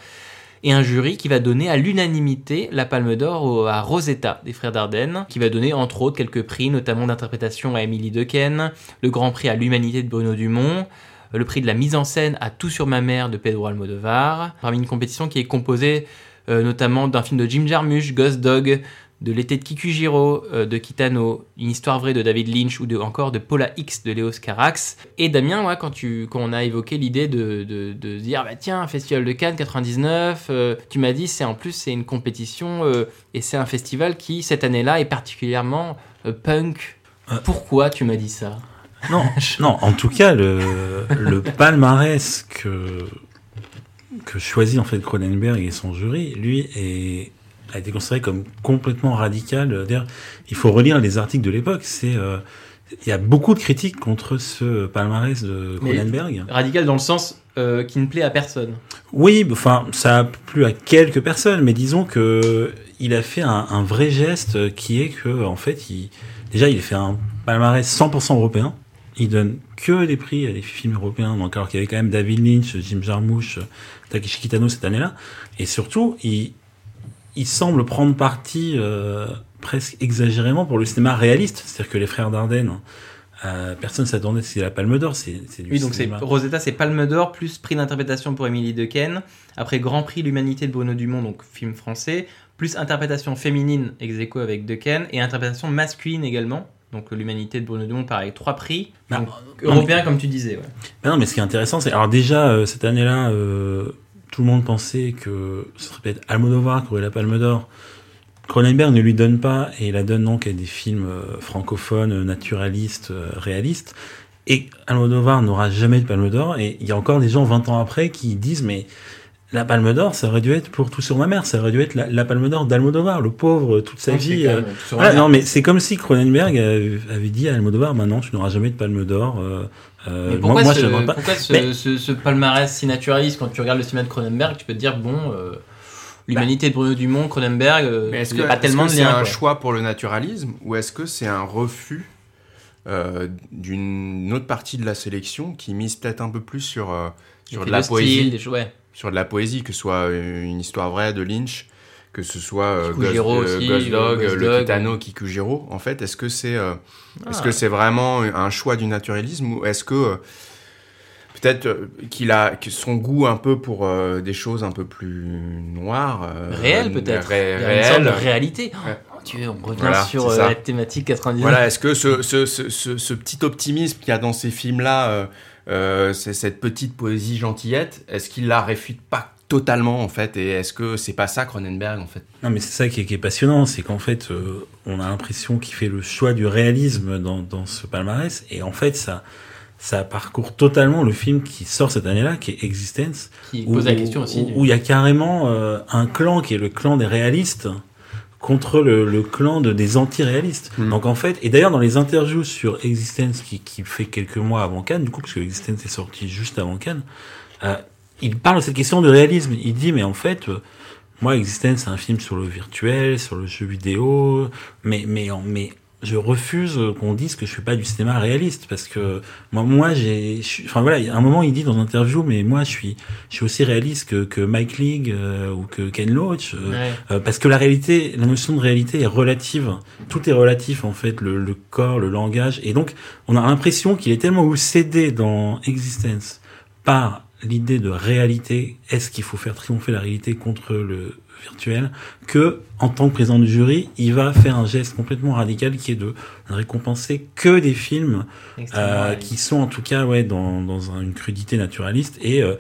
et un jury qui va donner à l'unanimité la Palme d'Or à Rosetta des Frères Dardenne, qui va donner entre autres quelques prix, notamment d'interprétation à Émilie Dequesne, le Grand Prix à l'Humanité de Bruno Dumont, le prix de la mise en scène à Tout sur ma mère de Pedro Almodovar, parmi une compétition qui est composée euh, notamment d'un film de Jim Jarmusch, Ghost Dog, de l'été de Kikujiro, euh, de Kitano, une histoire vraie de David Lynch ou de, encore de Paula X de Léos Carax. Et Damien, ouais, quand, tu, quand on a évoqué l'idée de, de, de dire, bah tiens, Festival de Cannes 99, euh, tu m'as dit, c'est en plus, c'est une compétition euh, et c'est un festival qui, cette année-là, est particulièrement punk. Pourquoi tu m'as dit ça? Non, non, en tout cas, le, le palmarès que, que choisit en fait Cronenberg et son jury, lui, est, a été considéré comme complètement radical. D'ailleurs, il faut relire les articles de l'époque. C'est, euh, il y a beaucoup de critiques contre ce palmarès de Cronenberg. Radical dans le sens euh, qui ne plaît à personne. Oui, enfin, ça a plu à quelques personnes, mais disons que il a fait un, un vrai geste qui est que, en fait, il, déjà, il fait un palmarès 100% européen. Il donne que des prix à des films européens, donc alors qu'il y avait quand même David Lynch, Jim Jarmusch, Takeshi Kitano cette année-là. Et surtout, il, il semble prendre parti euh, presque exagérément pour le cinéma réaliste, c'est-à-dire que les frères Dardenne, euh, personne s'attendait à ce qu'il y ait la Palme d'Or. C'est, c'est du Oui, donc c'est cinéma. Rosetta, c'est Palme d'Or plus prix d'interprétation pour Émilie Dequesne. Après Grand Prix l'Humanité de Bruno Dumont, donc film français, plus interprétation féminine ex aequo avec Dequesne et interprétation masculine également. Donc l'Humanité de Bruno Dumont, pareil, trois prix. Bah, Donc, non, européen mais- comme tu disais. Ouais. Ben non, mais ce qui est intéressant, c'est alors déjà euh, cette année-là, euh, tout le monde pensait que ce serait peut-être Almodovar qui aurait la Palme d'Or. Cronenberg ne lui donne pas et la donne donc à des films euh, francophones, euh, naturalistes, euh, réalistes. Et Almodovar n'aura jamais de Palme d'Or. Et il y a encore des gens 20 ans après qui disent mais la Palme d'Or, ça aurait dû être pour Tout sur ma mère, ça aurait dû être la, la Palme d'Or d'Almodovar, le pauvre, toute sa Non, vie. euh, non, mais c'est comme si Cronenberg avait, dit à Almodovar, maintenant tu n'auras jamais de Palme d'Or. euh, euh, Mais moi, pourquoi, moi, ce, je pas. pourquoi ce, Mais- ce- ce palmarès si naturaliste quand tu regardes le cinéma de Cronenberg, tu peux te dire bon, euh, l'humanité de Bruno Dumont, Cronenberg, euh, Mais est-ce il y que pas tellement de c'est un quoi. choix pour le naturalisme ou est-ce que c'est un refus euh, d'une autre partie de la sélection qui mise peut-être un peu plus sur, euh, sur de la style, poésie, des choses, ouais. sur de la poésie, que ce soit une histoire vraie de Lynch, que ce soit euh, Kikujiro Ghost, euh, aussi, Ghost Dog, Ghost le Dog. Kitano, Kikujiro. En fait, est-ce que c'est euh, est-ce Ah. que c'est vraiment un choix du naturalisme ou est-ce que euh, peut-être euh, qu'il a son goût un peu pour euh, des choses un peu plus noires, euh, Réel peut-être. ré- sorte de réelles. réalité. Oh, tu veux, on revient Voilà, sur euh, la thématique 99. Voilà, est-ce que ce, ce, ce, ce, ce petit optimisme qu'il y a dans ces films-là, euh, euh, c'est cette petite poésie gentillette, est-ce qu'il la réfute pas totalement en fait Et est-ce que c'est pas ça Cronenberg en fait? Non, mais c'est ça qui est, qui est passionnant, c'est qu'en fait, euh, on a l'impression qu'il fait le choix du réalisme dans, dans ce palmarès, et en fait, ça, ça parcourt totalement le film qui sort cette année-là, qui est Existence, Qui où- pose la question aussi. où- il y a carrément euh, un clan qui est le clan des réalistes contre le, le clan de, des anti-réalistes. Mm. Donc en fait, et d'ailleurs dans les interviews sur Existence qui, qui fait quelques mois avant Cannes, du coup, parce que Existence est sorti juste avant Cannes, euh, il parle de cette question de réalisme. Il dit, mais en fait, euh, moi, Existence, c'est un film sur le virtuel, sur le jeu vidéo, mais, mais, mais je refuse qu'on dise que je fais pas du cinéma réaliste parce que moi, moi, j'ai, suis- enfin voilà, il y a un moment, il dit dans une interview, mais moi, je suis, je suis aussi réaliste que, que Mike League euh, ou que Ken Loach. euh, Ouais. euh, parce que la réalité, la notion de réalité est relative. Tout est relatif en fait, le, le corps, le langage. Et donc, on a l'impression qu'il est tellement obsédé dans Existence par l'idée de réalité. Est-ce qu'il faut faire triompher la réalité contre le virtuel que, en tant que président du jury, il va faire un geste complètement radical qui est de ne récompenser que des films euh, qui sont en tout cas ouais dans, dans un- une crudité naturaliste et euh,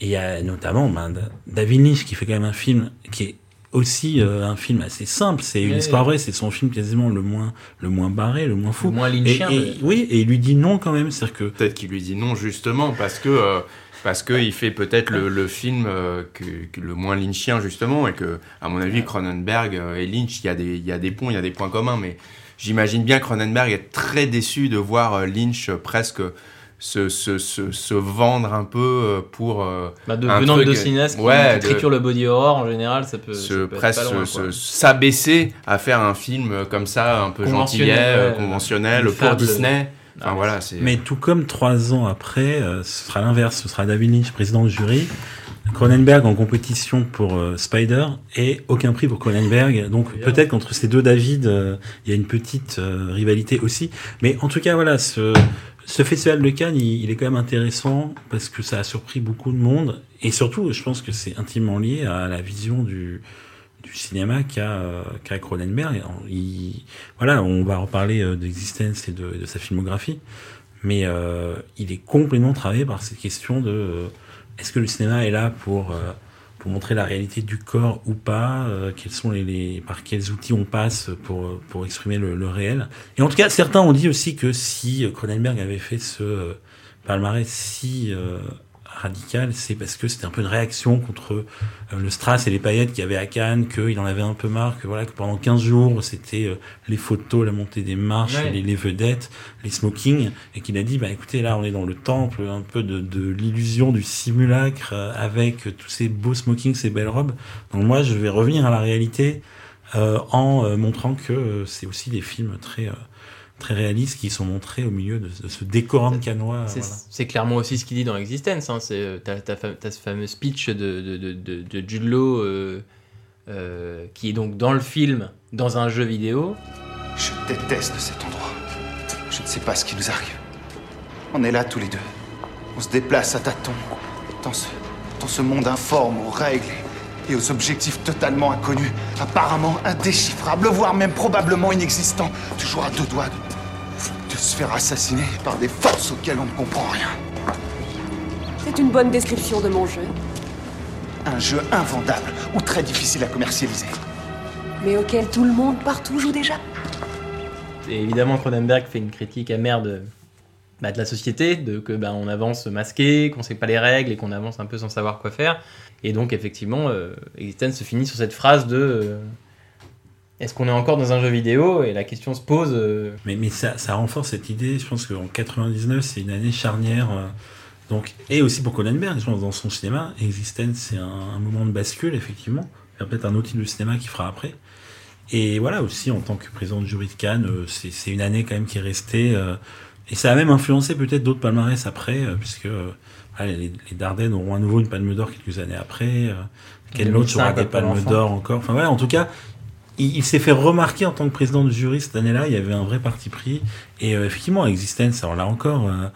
il y a notamment ben, Da- David Lynch qui fait quand même un film qui est aussi euh, un film assez simple. C'est une histoire vraie. C'est son film quasiment le moins le moins barré le moins fou. Le moins lynchien, et- mais- oui et il lui dit non quand même. C'est-à-dire que Peut-être qu'il lui dit non justement parce que euh, parce que il fait peut-être le, le film euh, que, que le moins lynchien justement et que à mon avis Cronenberg et Lynch il y a des il y a des ponts il y a des points communs. Mais j'imagine bien Cronenberg est très déçu de voir Lynch euh, presque se, se, se, se vendre un peu euh, pour euh, Bah, de, un venant de truc- deux cinéastes qui, ouais, qui de- triturent le body horror en général, ça peut, se ça peut être presque s'abaisser à faire un film euh, comme ça un peu gentillet euh, ouais, conventionnel pour fable. Disney. Enfin Ah, voilà c'est mais tout comme trois ans après euh, ce sera l'inverse ce sera David Lynch président du jury Cronenberg en compétition pour euh, Spider et aucun prix pour Cronenberg. Donc peut-être qu'entre ces deux David, euh, il y a une petite euh, rivalité aussi. Mais en tout cas, voilà, ce, ce festival de Cannes, il, il est quand même intéressant parce que ça a surpris beaucoup de monde. Et surtout, je pense que c'est intimement lié à la vision du, du cinéma qu'a qu'a Cronenberg. Il, voilà, on va reparler d'Existence et de, de sa filmographie. Mais euh, il est complètement travaillé par cette question de... est-ce que le cinéma est là pour euh, pour montrer la réalité du corps ou pas euh, Quels sont les, les par quels outils on passe pour pour exprimer le, le réel. Et en tout cas, certains ont dit aussi que si Cronenberg avait fait ce euh, palmarès si euh, radical, c'est parce que c'était un peu une réaction contre euh, le strass et les paillettes qu'il y avait à Cannes, qu'il en avait un peu marre, que voilà que pendant 15 jours c'était euh, les photos, la montée des marches, Ouais. les, les vedettes, les smokings, et qu'il a dit bah écoutez là on est dans le temple un peu de, de l'illusion du simulacre euh, avec tous ces beaux smokings, ces belles robes. Donc moi je vais revenir à la réalité euh, en montrant que c'est aussi des films très euh, très réalistes qui sont montrés au milieu de, de ce décor canois. C'est voilà. clairement aussi ce qu'il dit dans Existence. Hein. C'est euh, t'as, ce fameux speech de, de, de, de, de Jude Law euh, euh, qui est donc dans le film, dans un jeu vidéo. Je déteste cet endroit. Je ne sais pas ce qui nous arrive. On est là tous les deux. On se déplace à tâtons. Dans ce, dans ce monde informe aux règles et aux objectifs totalement inconnus, apparemment indéchiffrables, voire même probablement inexistants. Toujours à deux doigts de, de se faire assassiner par des forces auxquelles on ne comprend rien. C'est une bonne description de mon jeu, Un jeu invendable ou très difficile à commercialiser. mais auquel tout le monde partout joue déjà. Et évidemment, Cronenberg fait une critique amère de, bah, de la société, de que bah, on avance masqué, qu'on sait pas les règles et qu'on avance un peu sans savoir quoi faire. Et donc effectivement, euh, Existence se finit sur cette phrase de euh, est-ce qu'on est encore dans un jeu vidéo? Et la question se pose. euh, Mais, mais ça, ça renforce cette idée. Je pense qu'en 99, c'est une année charnière. euh, donc, et aussi pour Cronenberg, je pense, dans son cinéma, Existence, c'est un, moment de bascule, effectivement. Il y a peut-être un type de cinéma qui fera après. Et voilà, aussi, en tant que président de jury de Cannes, euh, c'est une année quand même qui est restée. Euh, et ça a même influencé peut-être d'autres palmarès après, euh, puisque euh, les, les Dardennes auront à nouveau une palme d'or quelques années après. Euh, Ken Loach 2005, aura des palmes d'or encore. Enfin voilà, en tout cas, il, il s'est fait remarquer en tant que président du jury cette année-là. Il y avait un vrai parti pris. Et euh, effectivement, Existence, alors là encore, euh,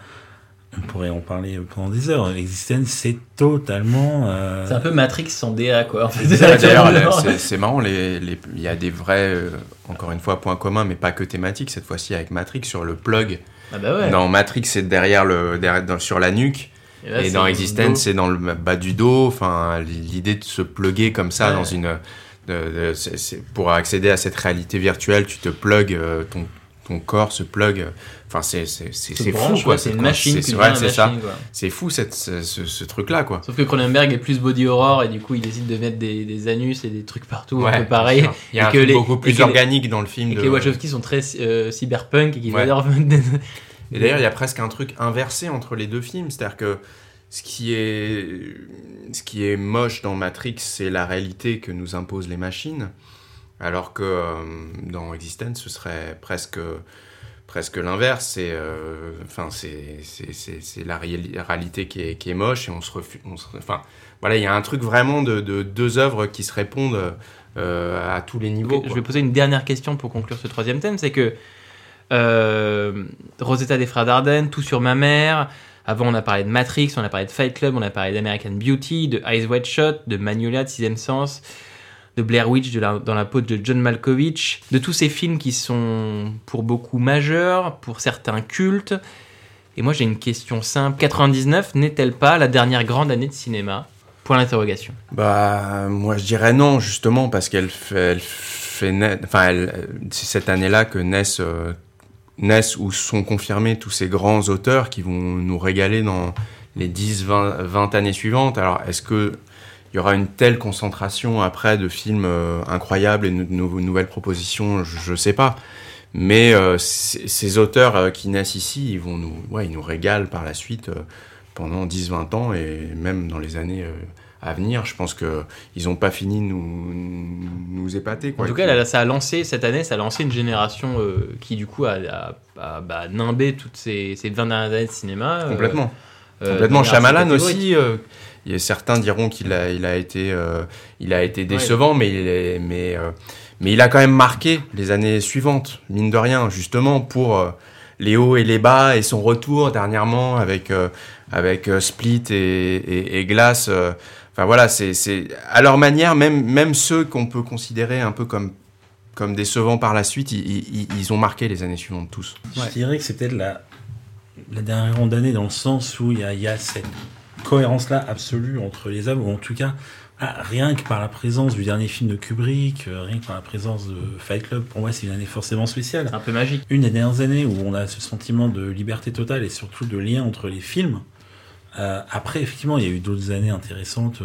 on pourrait en parler pendant des heures. Existence, c'est totalement. euh, C'est un peu Matrix sans DA, quoi. En fait. D'ailleurs, le- c'est- marrant, les- les- il y a des vrais, euh, encore une fois, points communs, mais pas que thématiques, cette fois-ci avec Matrix, sur le plug. Ah bah ouais. Dans Matrix, c'est derrière le, derrière, dans- sur la nuque. Et là, Et, c'est dans Existence, c'est dans le bas du dos. Enfin, l'idée de se plugger comme ça Ouais. dans une. de- de- pour accéder à cette réalité virtuelle, tu te plugs, euh, ton, ton corps se plug. Enfin, c'est fou, quoi. c'est une machine C'est qui vrai, c'est ça. C'est fou, cette, ce, ce- ce truc-là, quoi. Sauf que Cronenberg est plus body horror et du coup il décide de mettre des, des anus et des trucs partout un peu pareil. Il y a Et un que truc les- beaucoup et plus les- organique dans le film Et que les Wachowski sont très euh, cyberpunk et qu'ils Ouais. adorent. Et d'ailleurs, il y a presque un truc inversé entre les deux films, c'est-à-dire que ce qui est ce qui est moche dans Matrix, c'est la réalité que nous imposent les machines, alors que euh, dans Existence, ce serait presque presque l'inverse. C'est euh, enfin c'est la réali- réalité qui est qui est moche et on se refu- on se- enfin voilà, il y a un truc vraiment de, de deux œuvres qui se répondent euh, à tous les niveaux. Je vais poser une dernière question pour conclure ce troisième thème, c'est que Rosetta des frères Dardenne, Tout sur ma mère. Avant, on a parlé de Matrix, on a parlé de Fight Club, on a parlé d'American Beauty, de Eyes Wide Shut, de Magnolia, de Sixième Sens, de Blair Witch, dans la peau de John Malkovich, de tous ces films qui sont pour beaucoup majeurs, pour certains cultes. Et moi, j'ai une question simple. 99 n'est-elle pas la dernière grande année de cinéma? Point d'interrogation. Bah, moi je dirais non, justement, parce qu'elle fait, naître, enfin, c'est cette année-là que naissent, euh, naissent ou sont confirmés tous ces grands auteurs qui vont nous régaler dans les 10, 20, 20 années suivantes. Alors, est-ce que il y aura une telle concentration après de films euh, incroyables et de nou- nouvelles propositions Je, je sais pas. Mais euh, ces auteurs euh, qui naissent ici, ils vont nous, ouais, ils nous régalent par la suite pendant 10-20 ans et même dans les années à venir. Je pense que ils ont pas fini de nous, nous épater. Quoi. En tout cas, ça a lancé, cette année, ça a lancé une génération euh, qui, du coup, a, a- a- bah, nimbé toutes ces, ces 20 dernières années de cinéma. Complètement. euh, Complètement. Shyamalan aussi. euh, y a certains diront qu'il a, il a été, euh, il a été décevant, mais il est, mais, euh, mais il a quand même marqué les années suivantes, mine de rien, justement pour euh, les hauts et les bas et son retour dernièrement avec euh, avec euh, Split et, et, et Glass. euh, Enfin voilà, c'est, c'est à leur manière, même même ceux qu'on peut considérer un peu comme comme décevants par la suite, ils, ils, ils ont marqué les années suivantes tous. Je dirais que c'est peut-être la, la dernière ronde d'année dans le sens où il y a, il y a cette cohérence-là absolue entre les œuvres, ou en tout cas, ah, rien que par la présence du dernier film de Kubrick, euh, rien que par la présence de Fight Club, pour moi c'est une année forcément spéciale. Un peu magique. Une des dernières années où on a ce sentiment de liberté totale et surtout de lien entre les films. Euh, après, effectivement, il y a eu d'autres années intéressantes.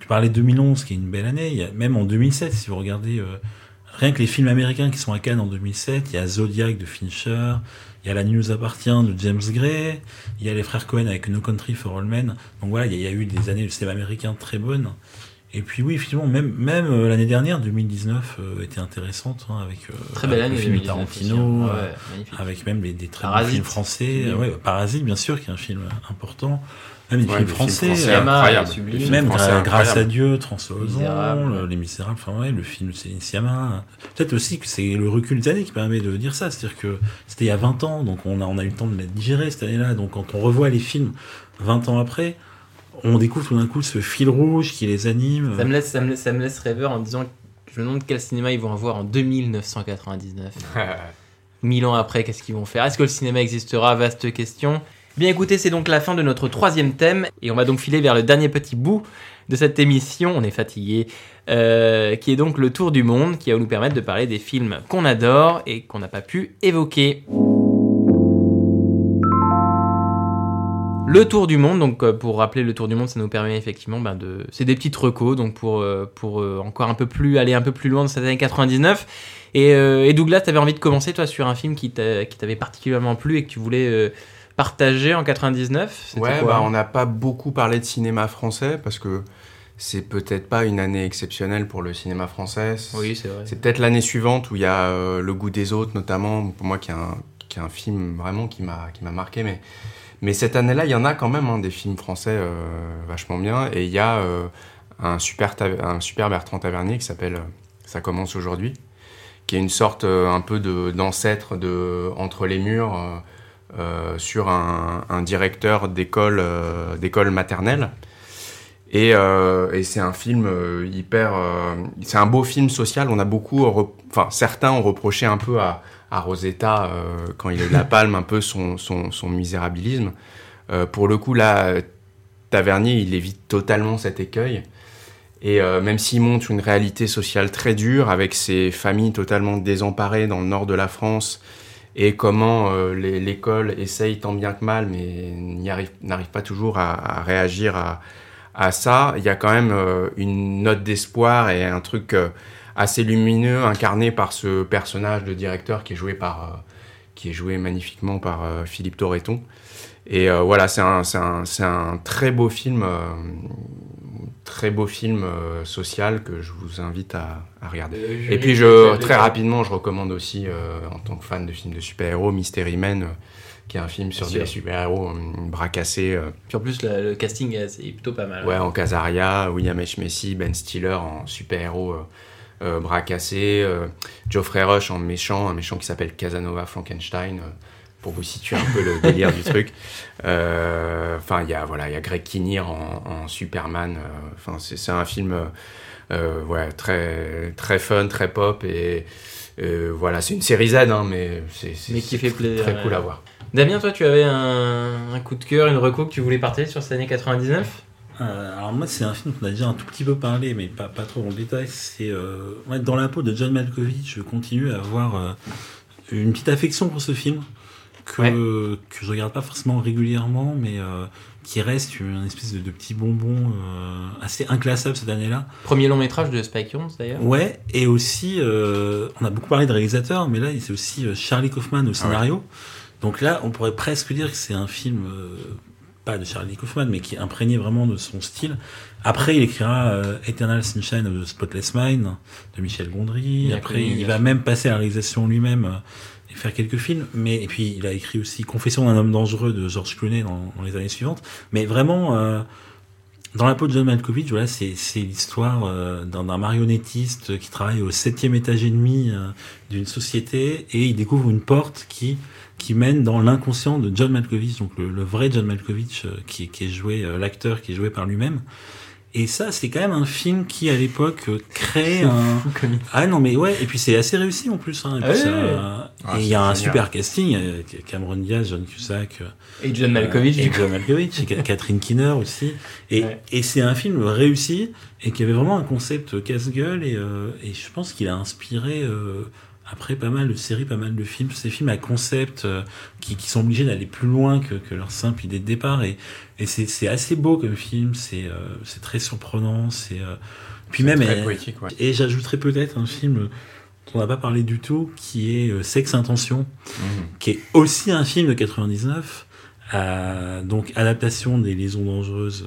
Tu parlais de 2011, qui est une belle année. Il y a, même en 2007, si vous regardez euh, rien que les films américains qui sont à Cannes en 2007, il y a Zodiac de Fincher, il y a La Nuit nous appartient de James Gray, il y a les frères Cohen avec No Country for All Men. Donc voilà, il y a, il y a eu des années de cinéma américain très bonnes. Et puis oui, effectivement, même, même euh, l'année dernière, 2019, euh, était intéressante hein, avec euh, Très belle année, le film de 2019 Tarantino, hein. euh, Ouais, avec même des, des très bons Parasite. films français. Ouais, Parasite, bien sûr, qui est un film important. Même des Ouais, films des films français. français euh. Sublime. Même français Grâce à. Dieu, Transozon, le- Les Misérables, enfin ouais, le film de Céline Sciamma. Peut-être aussi que c'est le recul des années qui permet de dire ça. C'est-à-dire que c'était il y a 20 ans, donc on a, on a eu le temps de la digérer cette année-là. Donc quand on revoit les films 20 ans après, on découvre tout d'un coup ce fil rouge qui les anime. Ça me, laisse, ça, me laisse, ça me laisse rêveur en disant que je me demande quel cinéma ils vont avoir en 2999. Mille ans après, qu'est-ce qu'ils vont faire? Est-ce que le cinéma existera? Vaste question. Bien écoutez, c'est donc la fin de notre troisième thème et on va donc filer vers le dernier petit bout de cette émission. On est fatigué, euh, qui est donc le tour du monde, qui va nous permettre de parler des films qu'on adore et qu'on n'a pas pu évoquer. Le tour du monde, donc euh, pour rappeler le tour du monde, ça nous permet effectivement ben, de. C'est des petites recos, donc pour, euh, pour encore un peu plus aller un peu plus loin dans cette année 99. Et, euh, et Douglas, t'avais envie de commencer toi sur un film qui t'a- qui t'avait particulièrement plu et que tu voulais partager en 99. C'était Ouais, quoi bah, on n'a pas beaucoup parlé de cinéma français parce que c'est peut-être pas une année exceptionnelle pour le cinéma français. Oui, c'est vrai. C'est peut-être l'année suivante où il y a euh, Le goût des autres, notamment, pour moi, qui est un, qui est un film vraiment qui m'a marqué. Mais, mais cette année-là, il y en a quand même hein, des films français euh, vachement bien. Et il y a euh, un, super un super Bertrand Tavernier qui s'appelle Ça commence aujourd'hui, qui est une sorte un peu de- d'ancêtre de, Entre les murs euh, sur un, un directeur d'école euh, d'école maternelle. Et, euh, et c'est un film hyper. c'est un beau film social. On a beaucoup. Enfin, certains ont reproché un peu à, à Rosetta, quand il a eu la palme, un peu son, son, son misérabilisme. Pour le coup, là, Tavernier, il évite totalement cet écueil. Et euh, même s'il montre une réalité sociale très dure, avec ces familles totalement désemparées dans le nord de la France, et comment euh, l'école essaye tant bien que mal, mais n'arrive pas toujours à, réagir à, à ça, il y a quand même euh, une note d'espoir et un truc euh, assez lumineux incarné par ce personnage de directeur qui est joué par qui est joué magnifiquement par Philippe Torreton. Et voilà, c'est un, un, un très beau film, très beau film euh, social que je vous invite à, à regarder. Euh, Et puis je, très rapidement, je recommande aussi, euh, en tant que fan de films de super-héros, Mystery Men, qui est un film sur Bien des super-héros bras cassés. Puis en plus, le casting est plutôt pas mal. Ouais, en Casaria, William H. Macy, Ben Stiller en super-héros bras cassés, Geoffrey Rush en méchant, un méchant qui s'appelle Casanova Frankenstein, pour vous situer un peu le délire du truc. Euh, Enfin, il y a voilà, il y a Greg Kinnear en, en Superman. euh, Enfin, c'est c'est un film euh, ouais, très très fun, très pop et euh, voilà, c'est une série Z, hein, mais c'est qui c'est fait plaisir. très ouais. cool à voir. Damien, toi, tu avais un, un coup de cœur, une reco que tu voulais partager sur cette année 99 Euh, alors moi c'est un film qu'on a déjà un tout petit peu parlé mais pas, pas trop en détail. C'est euh, ouais, dans la peau de John Malkovich. Je continue à avoir euh, une petite affection pour ce film que, que je regarde pas forcément régulièrement mais euh, qui reste une espèce de, de petit bonbon euh, assez inclassable cette année-là. Premier long métrage de Spike Jonze d'ailleurs. Ouais, et aussi, euh, on a beaucoup parlé de réalisateur, mais là, c'est aussi Charlie Kaufman au scénario. Donc là, on pourrait presque dire que c'est un film, pas de Charlie Kaufman, mais qui est imprégné vraiment de son style. Après, il écrira euh, Eternal Sunshine of the Spotless Mind de Michel Gondry. Après, il va même passer à la réalisation lui-même faire quelques films. Mais et puis, il a écrit aussi Confession d'un homme dangereux de George Clooney dans, les années suivantes. Mais vraiment. euh, dans la peau de John Malkovich, voilà, c'est l'histoire euh, d'un marionnettiste qui travaille au septième étage et demi euh, d'une société et il découvre une porte qui qui mène dans l'inconscient de John Malkovich, donc le, vrai John Malkovich qui, est- joué, l'acteur qui est joué par lui-même. Et ça, c'est quand même un film qui, à l'époque, euh, crée un... fou Ah non, mais ouais, et puis c'est assez réussi en plus. Hein, et Ah ça- ouais. Ah, il y a un génial. super casting, euh, Cameron Diaz, John Cusack, euh, Et John Malkovich. et du coup. John Malkovich, et Ca- Catherine Kinner aussi. Et, Ouais. et c'est un film réussi et qui avait vraiment un concept casse-gueule et, euh, et je pense qu'il a inspiré euh, après pas mal de séries, pas mal de films, ces films à concept euh, qui, qui sont obligés d'aller plus loin que, que leur simple idée de départ. Et, et c'est assez beau comme film, c'est euh, très surprenant, c'est euh, puis même Très poétique, ouais. et j'ajouterais peut-être un film dont on n'a pas parlé du tout, qui est euh, Sex Intention, Mhm. qui est aussi un film de 99, euh, donc adaptation des Liaisons dangereuses,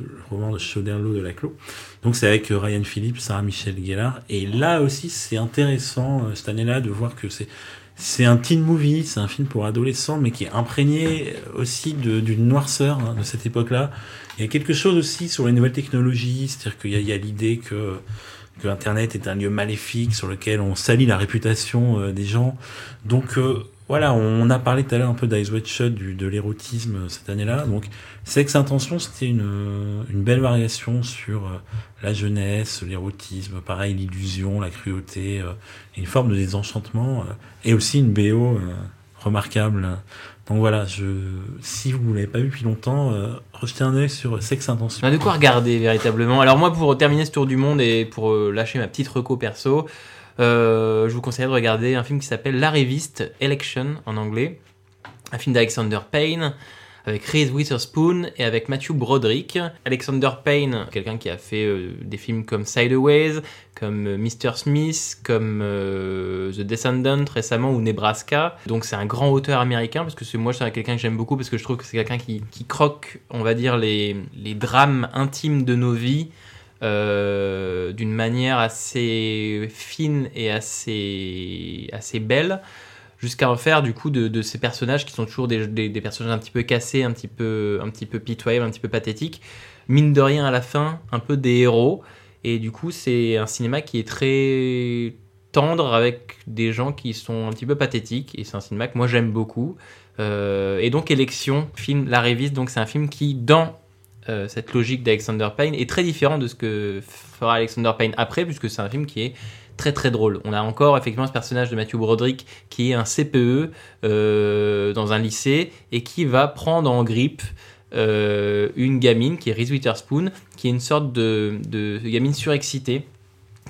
le roman de Choderlos de Laclos. Donc c'est avec Ryan Phillips, Sarah Michelle Gellar, et là aussi c'est intéressant cette année-là de voir que c'est c'est un teen movie, c'est un film pour adolescents, mais qui est imprégné aussi d'une noirceur hein, de cette époque-là. Il y a quelque chose aussi sur les nouvelles technologies, c'est-à-dire qu'il y a, il y a l'idée que que Internet est un lieu maléfique sur lequel on salit la réputation euh, des gens. Donc euh, voilà, on a parlé tout à l'heure un peu d'Eyes Wide Shut, du, de l'érotisme euh, cette année-là. Donc Sex Intention, c'était une, euh, une belle variation sur euh, la jeunesse, l'érotisme, pareil, l'illusion, la cruauté, une forme de désenchantement, et aussi une BO remarquable. Donc voilà, je, si vous ne l'avez pas vu depuis longtemps, euh, rejetez un œil sur Sex Intention. On a de quoi regarder véritablement. Alors moi, pour terminer ce tour du monde et pour lâcher ma petite reco perso, je vous conseille de regarder un film qui s'appelle La Réviste, Election en anglais, un film d'Alexander Payne, avec Reese Witherspoon et avec Matthew Broderick. Alexander Payne, quelqu'un qui a fait euh, des films comme Sideways, comme euh, Mr. Smith, comme euh, The Descendant récemment ou Nebraska. Donc c'est un grand auteur américain parce que moi c'est quelqu'un que j'aime beaucoup parce que je trouve que c'est quelqu'un qui, croque, on va dire, les drames intimes de nos vies euh, d'une manière assez fine et assez, assez belle jusqu'à en faire du coup de, ces personnages qui sont toujours des, des, des personnages un petit peu cassés, un petit peu, un petit peu pitoyables, un petit peu pathétiques. Mine de rien à la fin, un peu des héros. Et du coup, c'est un cinéma qui est très tendre avec des gens qui sont un petit peu pathétiques. Et c'est un cinéma que moi j'aime beaucoup. Euh, et donc, Élection, film La Révise, donc c'est un film qui, dans euh, cette logique d'Alexander Payne, est très différent de ce que fera Alexander Payne après, puisque c'est un film qui est très très drôle. On a encore effectivement ce personnage de Matthew Broderick qui est un CPE euh, dans un lycée et qui va prendre en grippe euh, une gamine qui est Reese Witherspoon, qui est une sorte de gamine surexcitée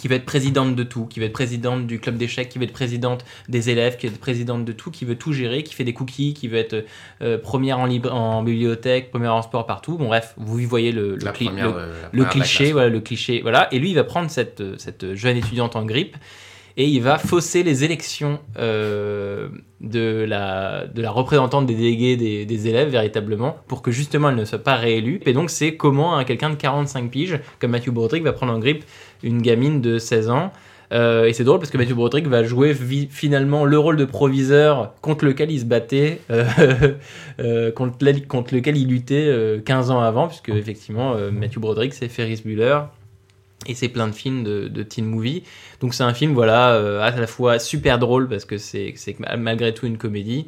qui va être présidente de tout, qui va être présidente du club d'échecs, qui va être présidente des élèves, qui va être présidente de tout, qui veut tout gérer, qui fait des cookies, qui veut être euh, première en, libra- en bibliothèque, première en sport partout. Bon bref, vous y voyez le, le, La cli- première, le- euh, le cliché, voilà le cliché, voilà. Et lui, il va prendre cette, euh, cette jeune étudiante en grippe et il va fausser les élections euh, de, la, de la représentante des délégués des, des élèves véritablement pour que justement elle ne soit pas réélue. Et donc c'est comment un quelqu'un de 45 piges comme Matthew Broderick va prendre en grippe une gamine de 16 ans. Euh, et c'est drôle parce que Matthew Broderick va jouer finalement le rôle de proviseur contre lequel il se battait, euh, euh, contre, lequel il luttait euh, 15 ans avant, puisque effectivement Matthew Broderick c'est Ferris Bueller et c'est plein de films de, de teen movie. Donc c'est un film voilà à la fois super drôle parce que c'est malgré tout une comédie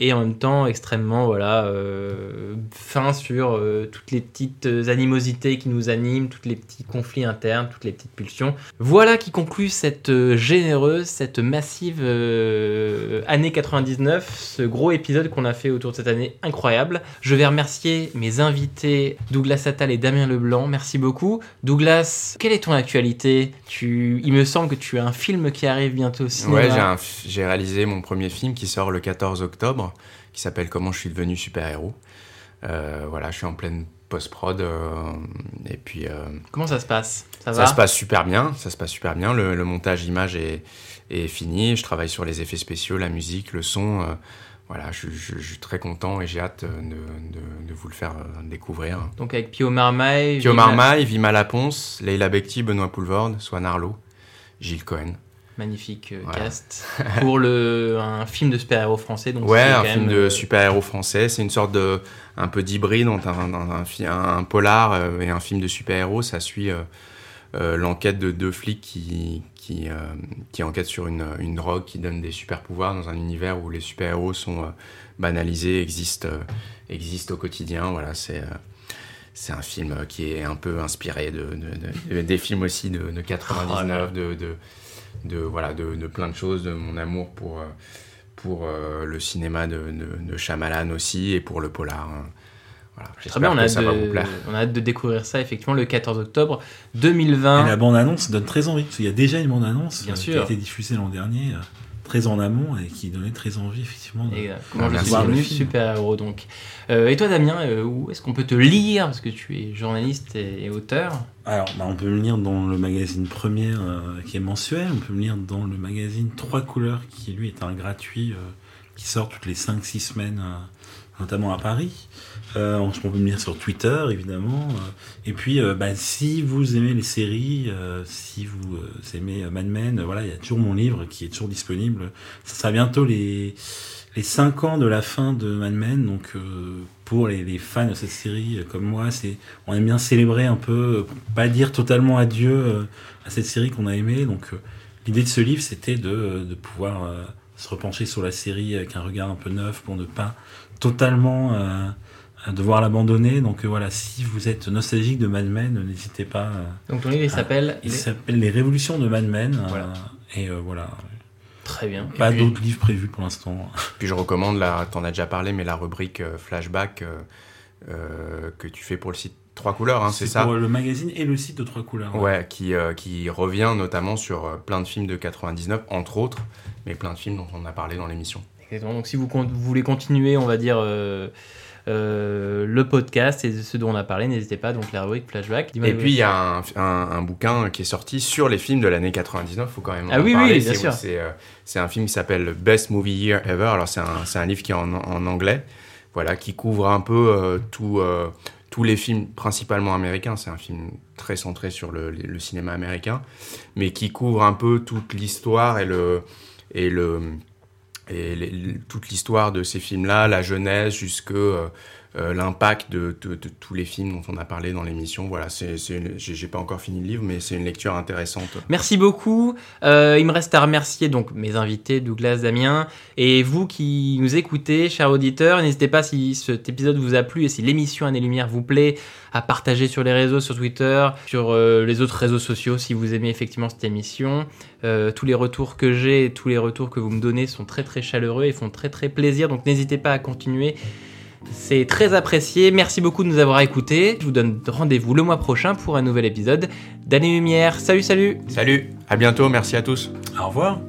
et en même temps extrêmement voilà euh, fin sur euh, toutes les petites animosités qui nous animent, tous les petits conflits internes, toutes les petites pulsions. Voilà qui conclut cette euh, généreuse, cette massive euh, année 99, ce gros épisode qu'on a fait autour de cette année incroyable. Je vais remercier mes invités Douglas Attal et Damien Leblanc. Merci beaucoup. Douglas, quelle est ton actualité? Tu... Il me semble que tu as un film qui arrive bientôt au cinéma. Ouais, j'ai réalisé mon premier film qui sort le 14 octobre, qui s'appelle Comment je suis devenu super-héros. Euh, voilà, je suis en pleine post-prod. euh, et puis. euh, Comment ça se passe? Ça ça va? se passe super bien. Ça se passe super bien. Le, le montage image est, est fini. Je travaille sur les effets spéciaux, la musique, le son. voilà, je, je- je suis très content et j'ai hâte de, de- de vous le faire découvrir. Donc avec Pio Marmaille. Pio Vima- Marmaille, Vima Laponce, Leila Bekti, Benoît Poulvorde, Swan Arlo, Gilles Cohen. Magnifique euh, Voilà. cast. Pour le, un film de super-héros français. Donc ouais, un quand film même, de euh, super-héros français. C'est une sorte de un peu d'hybride entre un, un, un, polar euh, et un film de super-héros. Ça suit euh, euh, l'enquête de deux flics qui qui, euh, qui enquêtent sur une, une drogue qui donne des super-pouvoirs dans un univers où les super-héros sont banalisés, existent existent au quotidien. Voilà, c'est c'est un film qui est un peu inspiré de, de- de- de- des films aussi de, de 99, de, de, voilà, de, de plein de choses, de mon amour pour, euh, pour euh, le cinéma de, de, de Shyamalan aussi et pour le polar. hein. Voilà, Très bien, on a, hâte ça va vous de, plaire. on a hâte de découvrir ça effectivement le 14 octobre Et 2020. la bande-annonce donne très envie. Parce qu'il y a déjà une bande-annonce Bien euh, qui a été diffusée l'an dernier, euh, très en amont, et qui donnait très envie, effectivement. de- Et, euh, comment je suis voir le devenu film. super-héros donc. Euh, et toi Damien, euh, où est-ce qu'on peut te lire Parce que tu es journaliste et, et auteur? Alors, bah, on peut me lire dans le magazine Première, euh, qui est mensuel. On peut me lire dans le magazine Trois Couleurs, qui lui est un gratuit, euh, qui sort toutes les 5-6 semaines, euh, notamment à Paris. Euh, on peut me lire sur Twitter, évidemment. Euh, Et puis, euh, bah, si vous aimez les séries, euh, si vous euh, aimez Mad Men, voilà, il y a toujours mon livre qui est toujours disponible. Ça sera bientôt les les 5 ans de la fin de Mad Men, donc pour les, les fans de cette série comme moi, c'est on aime bien célébrer un peu, pas dire totalement adieu à cette série qu'on a aimée. Donc l'idée de ce livre, c'était de, de pouvoir se repencher sur la série avec un regard un peu neuf pour ne pas totalement euh, euh, devoir l'abandonner. Donc euh, voilà, si vous êtes nostalgique de Mad Men, n'hésitez pas. euh, Donc ton livre il s'appelle. il s'appelle Les Révolutions de Mad Men. euh, Voilà. et euh, voilà, Très bien. pas puis- d'autres livres prévus pour l'instant. Puis je recommande, la, t'en as déjà parlé, mais la rubrique euh, flashback euh, euh, que tu fais pour le site Trois Couleurs, hein, c'est ça pour le magazine et le site de Trois Couleurs. Ouais, qui, euh, qui revient notamment sur plein de films de 99, entre autres, mais plein de films dont on a parlé dans l'émission. Exactement. Donc si vous, con- vous voulez continuer, on va dire, euh, euh, le podcast et ce dont on a parlé. N'hésitez pas, donc la rubrique flashback. Dis-moi, Et puis il y a un, un- un bouquin qui est sorti sur les films de l'année 99, faut quand même Ah en oui, oui, bien C'est- sûr. C'est euh, c'est un film qui s'appelle Best Movie Year Ever. Alors c'est un, c'est un livre qui est en, en anglais, voilà, qui couvre un peu tout, tous les films principalement américains. C'est un film très centré sur le, le cinéma américain, mais qui couvre un peu toute l'histoire et le et le et toute l'histoire de ces films-là, la jeunesse, jusque euh, l'impact de, tous les films dont on a parlé dans l'émission. Voilà, c'est, j'ai, pas encore fini le livre, mais c'est une lecture intéressante. Merci beaucoup. Euh, il me reste à remercier donc mes invités, Douglas, Damien, et vous qui nous écoutez, chers auditeurs. N'hésitez pas si cet épisode vous a plu et si l'émission Année Lumière vous plaît, à partager sur les réseaux, sur Twitter, sur euh, les autres réseaux sociaux si vous aimez effectivement cette émission. Euh, tous les retours que j'ai, tous les retours que vous me donnez sont très très chaleureux et font très très plaisir. Donc n'hésitez pas à continuer. C'est très apprécié. Merci beaucoup de nous avoir écoutés. Je vous donne rendez-vous le mois prochain pour un nouvel épisode d'Année Lumière. Salut, salut Salut, à bientôt, merci à tous. Au revoir.